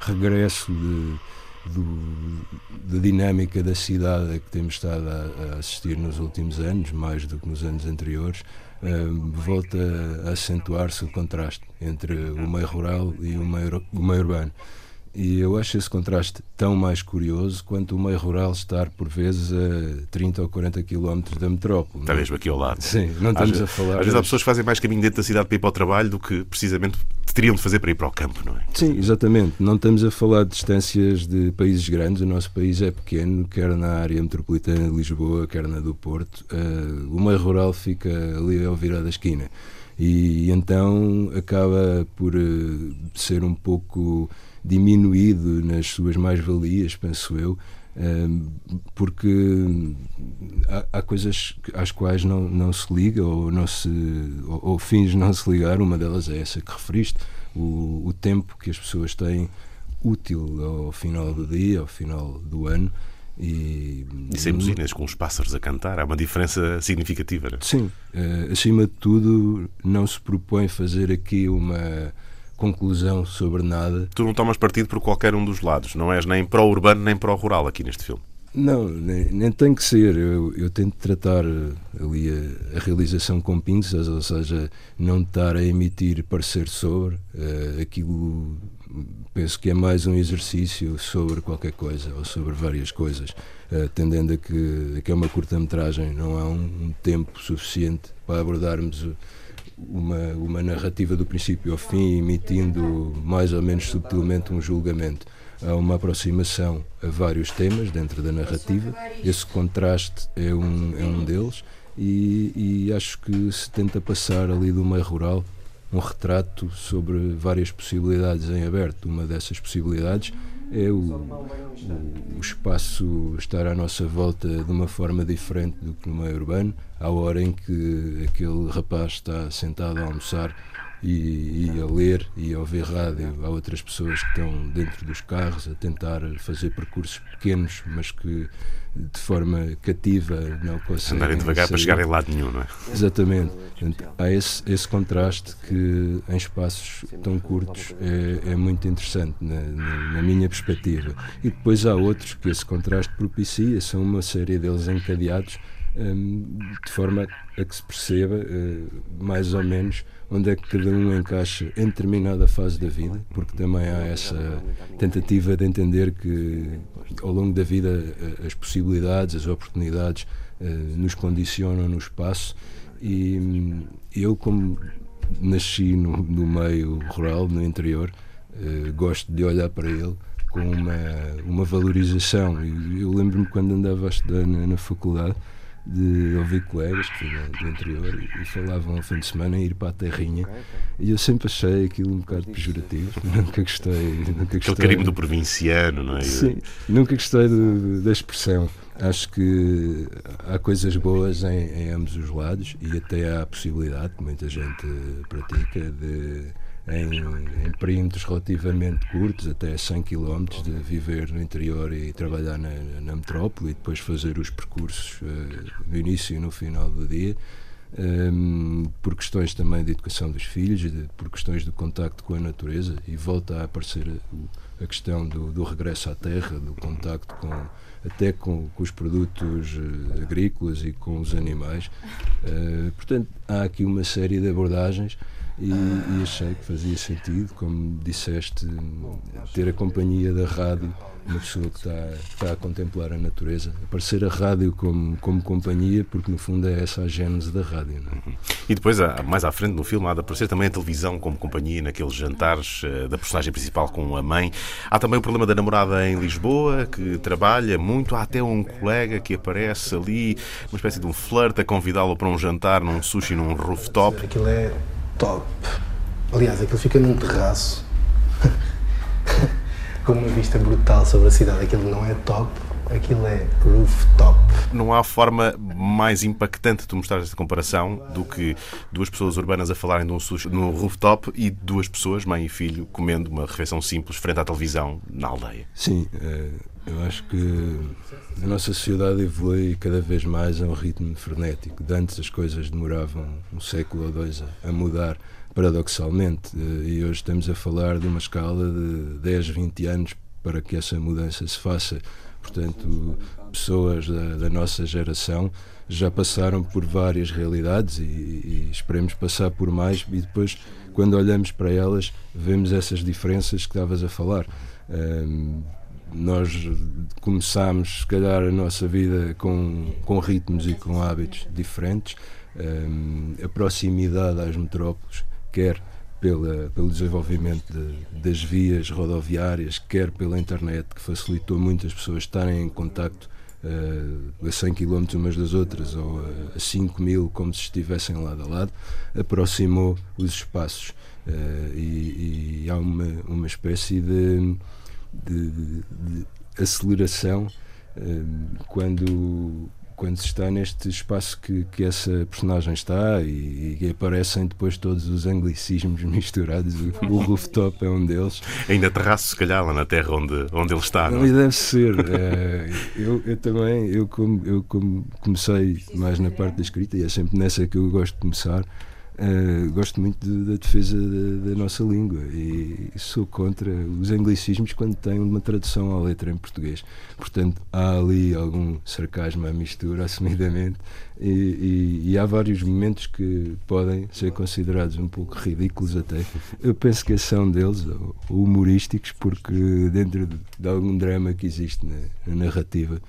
regresso de, do- da dinâmica da cidade a que temos estado a, a assistir nos últimos anos, mais do que nos anos anteriores, eh, volta a acentuar-se o contraste entre o meio rural e o meio, o meio urbano. E eu acho esse contraste tão mais curioso quanto o meio rural estar, por vezes, a 30 ou 40 quilómetros da metrópole. Está mesmo aqui ao lado. Sim, não Às estamos ve- a falar. Às vezes há pessoas que fazem mais caminho dentro da cidade para ir para o trabalho do que precisamente teriam de fazer para ir para o campo, não é? Sim, exatamente. Não estamos a falar de distâncias de países grandes. O nosso país é pequeno, quer na área metropolitana de Lisboa, quer na do Porto. Eh, o meio rural fica ali ao virar da esquina. E, então acaba por eh, ser um pouco diminuído nas suas mais-valias, penso eu, eh, porque há, há coisas às quais não, não se liga ou, não se, ou, ou finge não se ligar. Uma delas é essa que referiste, o, o tempo que as pessoas têm útil ao final do dia, ao final do ano. E, E sem buzinas, com os pássaros a cantar, há uma diferença significativa. Não é? Sim, eh, acima de tudo, não se propõe fazer aqui uma conclusão sobre nada. Tu não tomas partido por qualquer um dos lados, não és nem para o urbano nem para o rural aqui neste filme. Não, nem, nem tem que ser. Eu, eu tento tratar eh, ali a, a realização com pinças, ou seja, não estar a emitir parecer sobre. eh, aquilo penso que é mais um exercício sobre qualquer coisa ou sobre várias coisas, eh, tendendo a que, a que é uma curta-metragem, não há um, um tempo suficiente para abordarmos o- uma, uma narrativa do princípio ao fim, emitindo mais ou menos subtilmente um julgamento. Há uma aproximação a vários temas dentro da narrativa, esse contraste é um, é um deles, e, e acho que se tenta passar ali do meio rural um retrato sobre várias possibilidades em aberto. Uma dessas possibilidades é o, o, o espaço estar à nossa volta de uma forma diferente do que no meio urbano, à hora em que aquele rapaz está sentado a almoçar e, e a ler e a ouvir rádio. Há outras pessoas que estão dentro dos carros a tentar fazer percursos pequenos, mas que de forma cativa não conseguem. Andarem devagar para sair. chegar em lado nenhum, não é? Exatamente. Portanto, há esse, esse contraste que em espaços tão curtos é, é muito interessante na, na- na minha perspectiva. E depois há outros que esse contraste propicia, são uma série deles encadeados hum, de forma a que se perceba eh, mais ou menos onde é que cada um encaixa em determinada fase da vida, porque também há essa tentativa de entender que ao longo da vida eh, as possibilidades, as oportunidades eh, nos condicionam no espaço e hum, eu como nasci no, no meio rural, no interior, eh, gosto de olhar para ele com uma, uma valorização. E eu lembro-me quando andava a estudar na, na faculdade de ouvir colegas que vinham do interior e, e falavam ao fim de semana em ir para a terrinha e eu sempre achei aquilo um bocado pejorativo <laughs> nunca gostei nunca Aquele gostei carimbo do provinciano, não é? Sim, nunca gostei de- da expressão. Acho que há coisas boas em, em ambos os lados e até há a possibilidade, que muita gente pratica, de em, em perímetros relativamente curtos, até 100 km, de viver no interior e trabalhar na, na metrópole e depois fazer os percursos eh, no início e no final do dia. Hum, por questões também de educação dos filhos, de- por questões do contacto com a natureza, e volta a aparecer a, questão do, do regresso à terra, do contacto com, até com, com os produtos eh, agrícolas e com os animais. Eh, portanto, há aqui uma série de abordagens e, e achei que fazia sentido, como disseste, ter a companhia da rádio, uma pessoa que está, que está a contemplar a natureza, aparecer a rádio como, como companhia, porque no fundo é essa a gênese da rádio. Não é? E depois, mais à frente no filme, há de aparecer também a televisão como companhia naqueles jantares eh, da personagem principal com a mãe. Há também o problema da namorada em Lisboa, que trabalha muito. Há até um colega que aparece ali, uma espécie de um flirt, a convidá-lo para um jantar num sushi num rooftop. Aquilo é top. Aliás, aquilo fica num terraço <laughs> com uma vista brutal sobre a cidade. Aquilo não é top, aquilo é rooftop. Não há forma mais impactante de tu mostrar esta comparação do que duas pessoas urbanas a falarem de um sushi no rooftop e duas pessoas, mãe e filho, comendo uma refeição simples frente à televisão na aldeia. Sim, eh, eu acho que a nossa sociedade evolui cada vez mais a um ritmo frenético. De antes as coisas demoravam um século ou dois a, mudar, paradoxalmente, eh, e hoje estamos a falar de uma escala de 10, 20 anos para que essa mudança se faça. Portanto, pessoas da, da nossa geração já passaram por várias realidades e, e esperemos passar por mais e depois quando olhamos para elas vemos essas diferenças que estavas a falar um, nós começámos se calhar a nossa vida com, com ritmos e com hábitos diferentes um, a proximidade às metrópoles quer pela, pelo desenvolvimento de, das vias rodoviárias, quer pela internet, que facilitou muitas pessoas estarem em contacto uh, a 100 km umas das outras ou a, a 5 mil, como se estivessem lado a lado, aproximou os espaços. Uh, e, e, há uma, uma espécie de, de, de aceleração uh, quando quando se está neste espaço que, que essa personagem está e, e aparecem depois todos os anglicismos <laughs> misturados. O, o rooftop é um deles. Ainda terraço, se calhar, lá na terra onde, onde ele está. Não, não? é? deve ser. É, eu, eu também, eu como, eu como comecei mais na parte da escrita, e é sempre nessa que eu gosto de começar, Uh, gosto muito de, da defesa da, da, nossa língua e sou contra os anglicismos quando têm uma tradução à letra em português. Portanto, há ali algum sarcasmo à mistura, <laughs> assumidamente, e, e, e, há vários momentos que podem ser considerados um pouco ridículos até. Eu penso que são deles, humorísticos, porque dentro de, de, algum drama que existe na, na narrativa,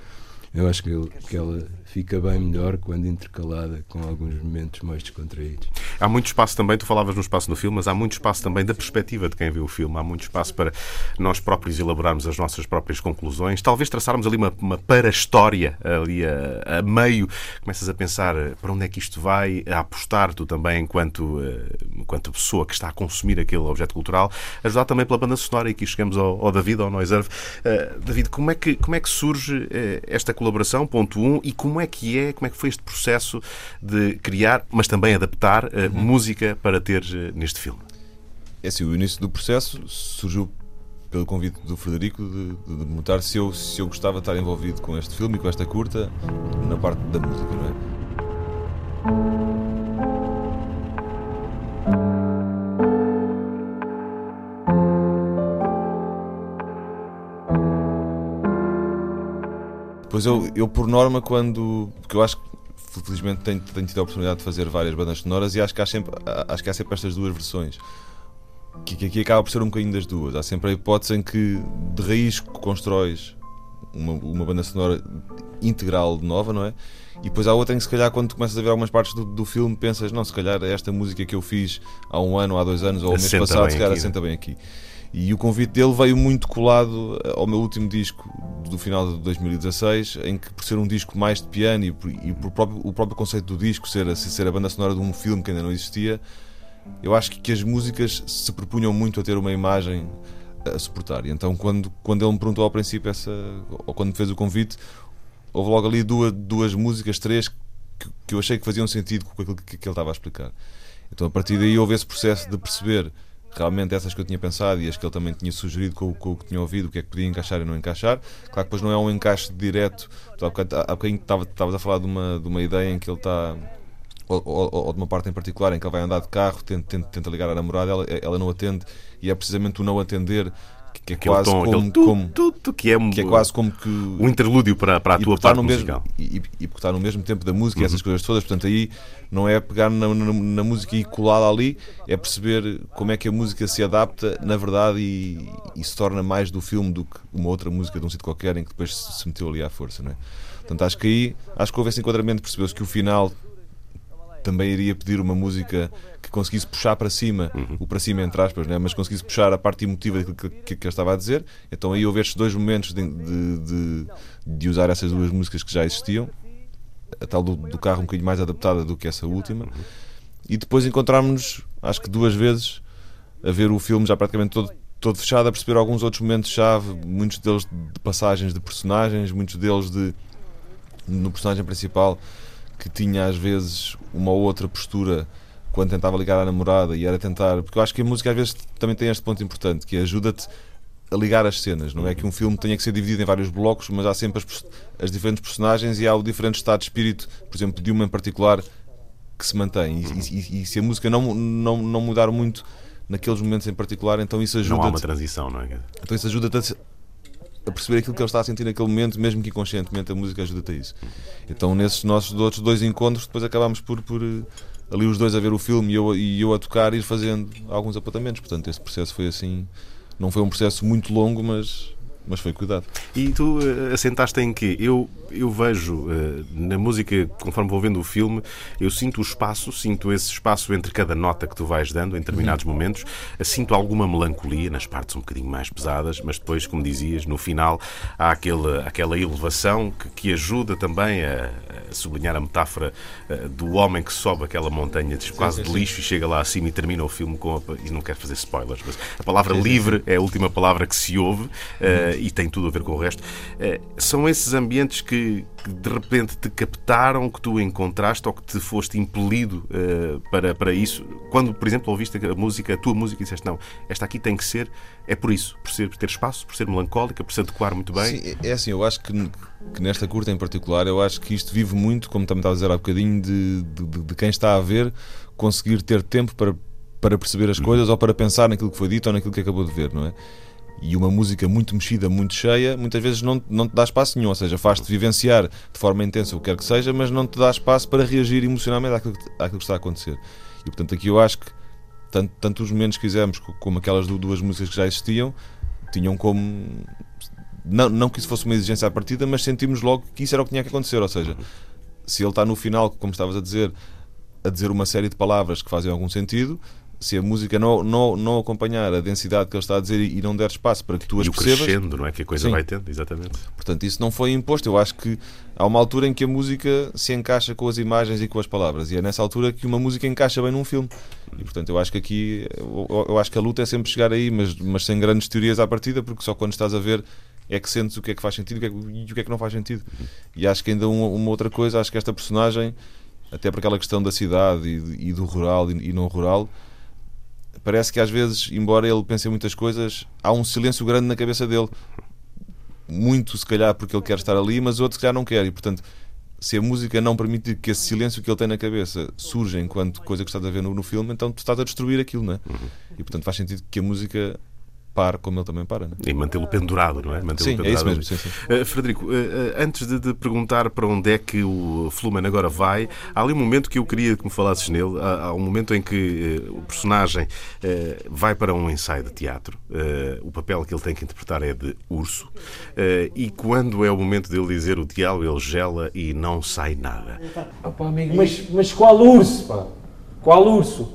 eu acho que, que ela fica bem melhor quando intercalada com alguns momentos mais descontraídos. Há muito espaço também, tu falavas no espaço do filme, mas há muito espaço também da perspectiva de quem viu o filme. Há muito espaço para nós próprios elaborarmos as nossas próprias conclusões, talvez traçarmos ali uma, uma para-história ali a, a, meio. Começas a pensar eh, para onde é que isto vai, a apostar tu também enquanto, eh, enquanto pessoa que está a consumir aquele objeto cultural, ajudar também pela banda sonora. E aqui chegamos ao, ao David, ao Noiserve. Uh, David, como é, que, como é que surge esta colaboração, ponto 1, um, e como é que é, como é que foi este processo de criar, mas também adaptar uh, uhum. música para ter uh, neste filme? É assim, o início do processo surgiu pelo convite do Frederico de, de, de notar se eu, se eu gostava de estar envolvido com este filme e com esta curta na parte da música, não é? Pois eu, eu, por norma, quando. Porque eu acho que, felizmente, tenho, tenho tido a oportunidade de fazer várias bandas sonoras e acho que há sempre, acho que há sempre estas duas versões. Que, que aqui acaba por ser um bocadinho das duas. Há sempre a hipótese em que, de raiz, constróis uma, uma banda sonora integral nova, não é? E depois há outra em que, se calhar, quando tu começas a ver algumas partes do, do filme, pensas, não, se calhar esta música que eu fiz há um ano, há dois anos, ou o mês passado, se calhar né? assenta bem aqui. E o convite dele veio muito colado ao meu último disco do final de 2016, em que, por ser um disco mais de piano e, por, e por próprio, o próprio conceito do disco ser, ser a banda sonora de um filme que ainda não existia, eu acho que, que as músicas se propunham muito a ter uma imagem a suportar. E então, quando, quando ele me perguntou ao princípio, essa, ou quando me fez o convite, houve logo ali duas, duas músicas, três, que, que eu achei que faziam sentido com aquilo que, que ele estava a explicar. Então, a partir daí, houve esse processo de perceber realmente essas que eu tinha pensado e as que ele também tinha sugerido com, com o que tinha ouvido, o que é que podia encaixar e não encaixar. Claro que depois não é um encaixe direto. Há bocadinho estavas a falar de uma, de uma ideia em que ele está. Ou, ou, ou, de uma parte em particular em que ele vai andar de carro, tenta, tenta, tenta ligar a namorada, ela, ela não atende, e é precisamente o não atender que é quase tom, como, tu, como tu, tu, que, é, que é quase como que um interlúdio para, para a tua parte no musical mesmo, e, e, porque está no mesmo tempo da música uhum. essas coisas todas portanto aí não é pegar na, na, na música e colá-la ali é perceber como é que a música se adapta na verdade e, e, se torna mais do filme do que uma outra música de um sítio qualquer em que depois se meteu ali à força não é? portanto acho que aí acho que houve esse enquadramento percebeu-se que o final também iria pedir uma música que conseguisse puxar para cima, uhum. o para cima entre aspas, né? mas conseguisse puxar a parte emotiva que, que, que eu estava a dizer. Então aí houve estes dois momentos de, de, de, usar essas duas músicas que já existiam, a tal do, do, carro um bocadinho mais adaptada do que essa última, uhum. e depois encontrarmos-nos, acho que duas vezes, a ver o filme já praticamente todo, todo fechado, a perceber alguns outros momentos-chave, muitos deles de passagens de personagens, muitos deles de no personagem principal que tinha às vezes uma ou outra postura quando tentava ligar à namorada e era tentar. Porque eu acho que a música às vezes também tem este ponto importante, que ajuda-te a ligar as cenas. Não é que um filme tenha que ser dividido em vários blocos, mas há sempre as, as diferentes personagens e há o diferente estado de espírito, por exemplo, de uma em particular que se mantém. E, e, e se a música não, não, não mudar muito naqueles momentos em particular, então isso ajuda. Não há uma transição, não é? Então isso ajuda-te a perceber aquilo que ele está a sentir naquele momento, mesmo que inconscientemente a música ajuda-te a isso. Então, nesses nossos outros dois encontros, depois acabámos por, por eh, ali os dois a ver o filme e eu, e eu a tocar e ir fazendo alguns apontamentos. Portanto, esse processo foi assim, não foi um processo muito longo, mas mas foi cuidado. E tu uh, assentaste em que eu eu vejo uh, na música, conforme vou vendo o filme, eu sinto o espaço, sinto esse espaço entre cada nota que tu vais dando em determinados uhum. momentos, uh, sinto alguma melancolia nas partes um bocadinho mais pesadas, mas depois, como dizias, no final há aquele, aquela elevação que, que ajuda também a, a, sublinhar a metáfora do homem que sobe aquela montanha de, quase sim, sim, de lixo sim. e chega lá acima e termina o filme com a, e não quero fazer spoilers, mas a palavra livre é a última palavra que se ouve uhum. E tem tudo a ver com o resto. são esses ambientes que que, de repente te captaram, que tu encontraste ou que te foste impelido uh, para, para isso? Quando, por exemplo, ouviste a música, a tua música e disseste, não, esta aqui tem que ser, é por isso, por, ser, por ter espaço, por ser melancólica, por se adequar muito bem? Sim, é assim, eu acho que, que nesta curta em particular, eu acho que isto vive muito, como também estava a dizer há bocadinho, de, de, de quem está a ver conseguir ter tempo para, para perceber as uhum. coisas ou para pensar naquilo que foi dito ou naquilo que acabou de ver, não é? E uma música muito mexida, muito cheia, muitas vezes não, não te dá espaço nenhum, ou seja, faz-te vivenciar de forma intensa o que quer que seja, mas não te dá espaço para reagir emocionalmente àquilo que, àquilo que está a acontecer. E portanto, aqui eu acho que tanto, tanto os momentos que fizemos como aquelas duas músicas que já existiam tinham como. Não, não que isso fosse uma exigência à partida, mas sentimos logo que isso era o que tinha que acontecer. Ou seja, se ele está no final, como estavas a dizer, a dizer uma série de palavras que fazem algum sentido, se a música não, não, não acompanhar a densidade que ele está a dizer e, não der espaço para que tu as e percebas. crescendo, não é? Que a coisa Sim. vai tendo, exatamente. Portanto, isso não foi imposto. Eu acho que há uma altura em que a música se encaixa com as imagens e com as palavras. E é nessa altura que uma música encaixa bem num filme. E portanto, eu acho que aqui, eu, eu acho que a luta é sempre chegar aí, mas, mas sem grandes teorias à partida, porque só quando estás a ver é que sentes o que é que faz sentido e o que é que, é que não faz sentido. E acho que ainda uma, uma, outra coisa, acho que esta personagem, até por aquela questão da cidade e, e do rural e, e não rural, parece que às vezes, embora ele pense em muitas coisas, há um silêncio grande na cabeça dele. Muito, se calhar, porque ele quer estar ali, mas outro, se calhar, não quer. E, portanto, se a música não permite que esse silêncio que ele tem na cabeça surja enquanto coisa que estás a ver no, no filme, então tu estás a destruir aquilo, não é? Uhum. E, portanto, faz sentido que a música par como ele também para. Né? E mantê-lo pendurado, não é? Mantê-lo sim, pendurado. é isso mesmo. Sim, sim. Uh, Frederico, uh, antes de, de, perguntar para onde é que o Fluman agora vai, há ali um momento que eu queria que me falasses nele. Há, há um momento em que uh, o personagem vai para um ensaio de teatro. o papel que ele tem que interpretar é de urso. e quando é o momento dele dizer o diálogo, ele gela e não sai nada. Opa, amigo, mas, mas qual urso, pá? Qual urso?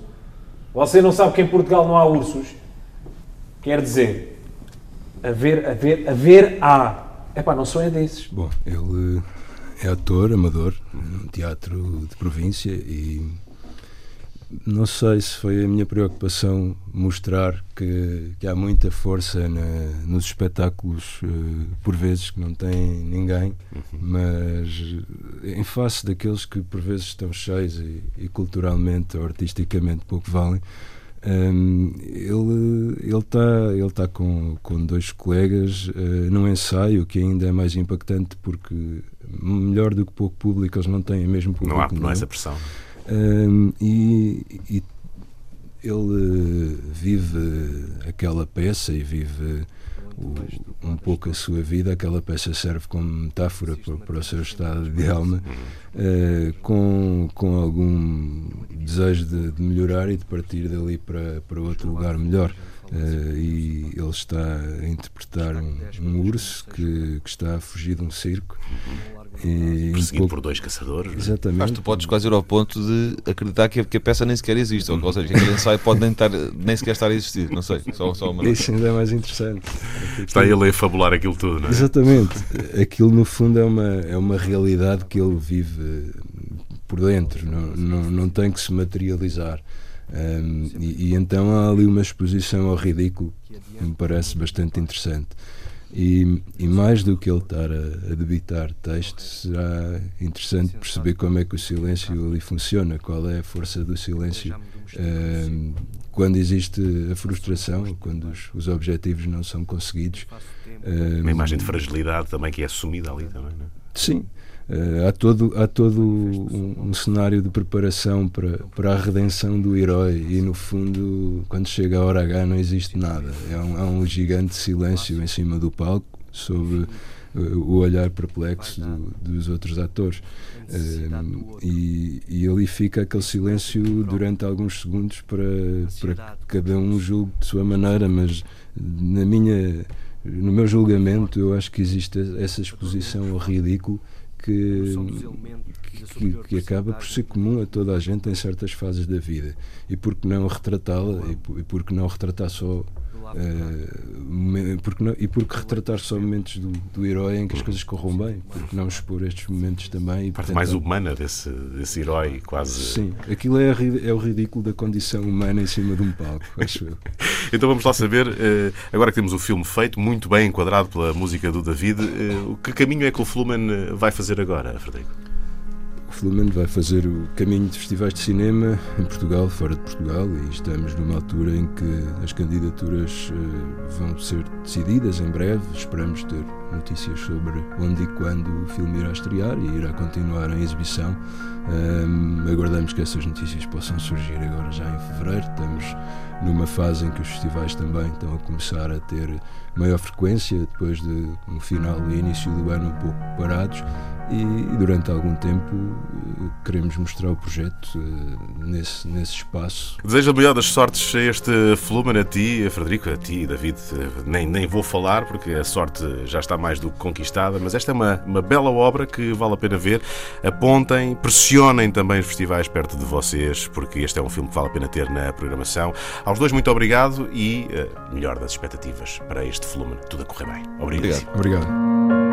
Você não sabe que em Portugal não há ursos? Quer dizer, haver, haver, haver há. É pá, não sou é desses. Bom, ele é ator, amador, num teatro de província e não sei se foi a minha preocupação mostrar que, que há muita força na, nos espetáculos, uh, por vezes, que não têm ninguém, uhum. mas em face daqueles que por vezes estão cheios e, e culturalmente ou artisticamente pouco valem, um, ele está ele tá com, com dois colegas uh, num ensaio que ainda é mais impactante porque melhor do que pouco público eles não têm mesmo público não há, não essa pressão. Um, e, e, ele vive aquela peça e vive o, um pouco a sua vida, aquela peça serve como metáfora para, para o seu estado de alma, uh, com, com algum desejo de, de, melhorar e de partir dali para, para outro lugar melhor. Uh, e ele está a interpretar um, um urso que, que, está a fugir de um circo e Perseguido um pouco... por dois caçadores. É? Exatamente. Mas tu podes quase ir ao ponto de acreditar que a, que a peça nem sequer existe, ou, ou seja, que aquele ensaio pode nem, estar, nem sequer estar a existir, não sei. Só, só uma... Isso ainda é mais interessante. Está ele a fabular aquilo tudo, não é? Exatamente. Aquilo no fundo é uma, é uma realidade que ele vive por dentro, não, não, não tem que se materializar. Um, e, e então há ali uma exposição ao ridículo que me parece bastante interessante. E, e, mais do que ele estar a, a debitar texto, será interessante perceber como é que o silêncio ali funciona, qual é a força do silêncio uh, quando existe a frustração, quando os, os objetivos não são conseguidos. Uh, Uma imagem de fragilidade também que é assumida ali também, não é? Sim. Uh, há todo, há todo um, um, cenário de preparação para, para a redenção do herói. E no fundo quando chega a hora H não existe nada. É um, há um gigante silêncio em cima do palco sob o olhar perplexo do, dos outros atores. e, e ali fica aquele silêncio durante alguns segundos para, para que cada um julgue de sua maneira, mas na minha, no meu julgamento, eu acho que existe essa exposição ao ridículo que, que, que, acaba por ser comum a toda a gente em certas fases da vida. E por que não retratá-la? E, por que não retratar só Uh, porque não, e porque retratar só momentos do, do herói em que as coisas corram bem, porque não expor estes momentos também. E, parte mais humana desse, desse herói, quase. Sim, aquilo é, é o ridículo da condição humana em cima de um palco, <laughs> acho eu. então vamos lá saber, uh, agora que temos o filme feito, muito bem enquadrado pela música do David, uh, que caminho é que o Flumen vai fazer agora, Frederico? O Flumen vai fazer o caminho de festivais de cinema em Portugal, fora de Portugal, e estamos numa altura em que as candidaturas uh, vão ser decididas em breve. Esperamos ter notícias sobre onde e quando o filme irá estrear e irá continuar em exibição. Um, aguardamos que essas notícias possam surgir agora já em fevereiro. Estamos numa fase em que os festivais também estão a começar a ter maior frequência, depois de no final e início do ano um pouco parados e, durante algum tempo eh, queremos mostrar o projeto uh, nesse, nesse espaço. Desejo a melhor das sortes a este Flumen, a ti, a Frederico, a ti, David. Nem, nem vou falar porque a sorte já está mais do que conquistada, mas esta é uma, uma bela obra que vale a pena ver. Apontem, pressionem também os festivais perto de vocês, porque este é um filme que vale a pena ter na programação. Aos dois, muito obrigado e melhor das expectativas para este Flumen. Tudo a correr bem. Obrigado. Obrigado. obrigado.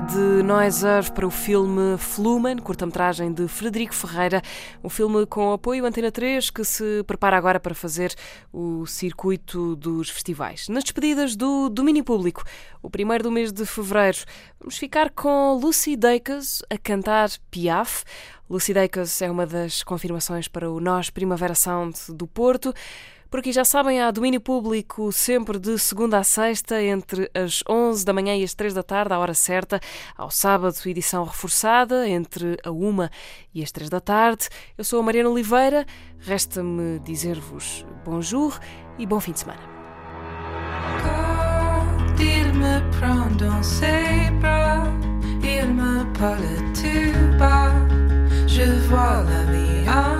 De Noiser para o filme Flumen, curta-metragem de Frederico Ferreira, um filme com apoio Antena 3 que se prepara agora para fazer o circuito dos festivais. Nas despedidas do domínio público, o primeiro do mês de fevereiro, vamos ficar com Lucy Dacus a cantar Piaf. Lucy Dacus é uma das confirmações para o Nós Primavera Sound do Porto. Por aqui já sabem, há domínio público sempre de segunda a sexta, entre as 11 da manhã e as 3 da tarde, à hora certa. Ao sábado, edição reforçada, entre a 1 e as 3 da tarde. Eu sou a Mariana Oliveira. Resta-me dizer-vos bonjour e bom fim de semana. Je vois la vie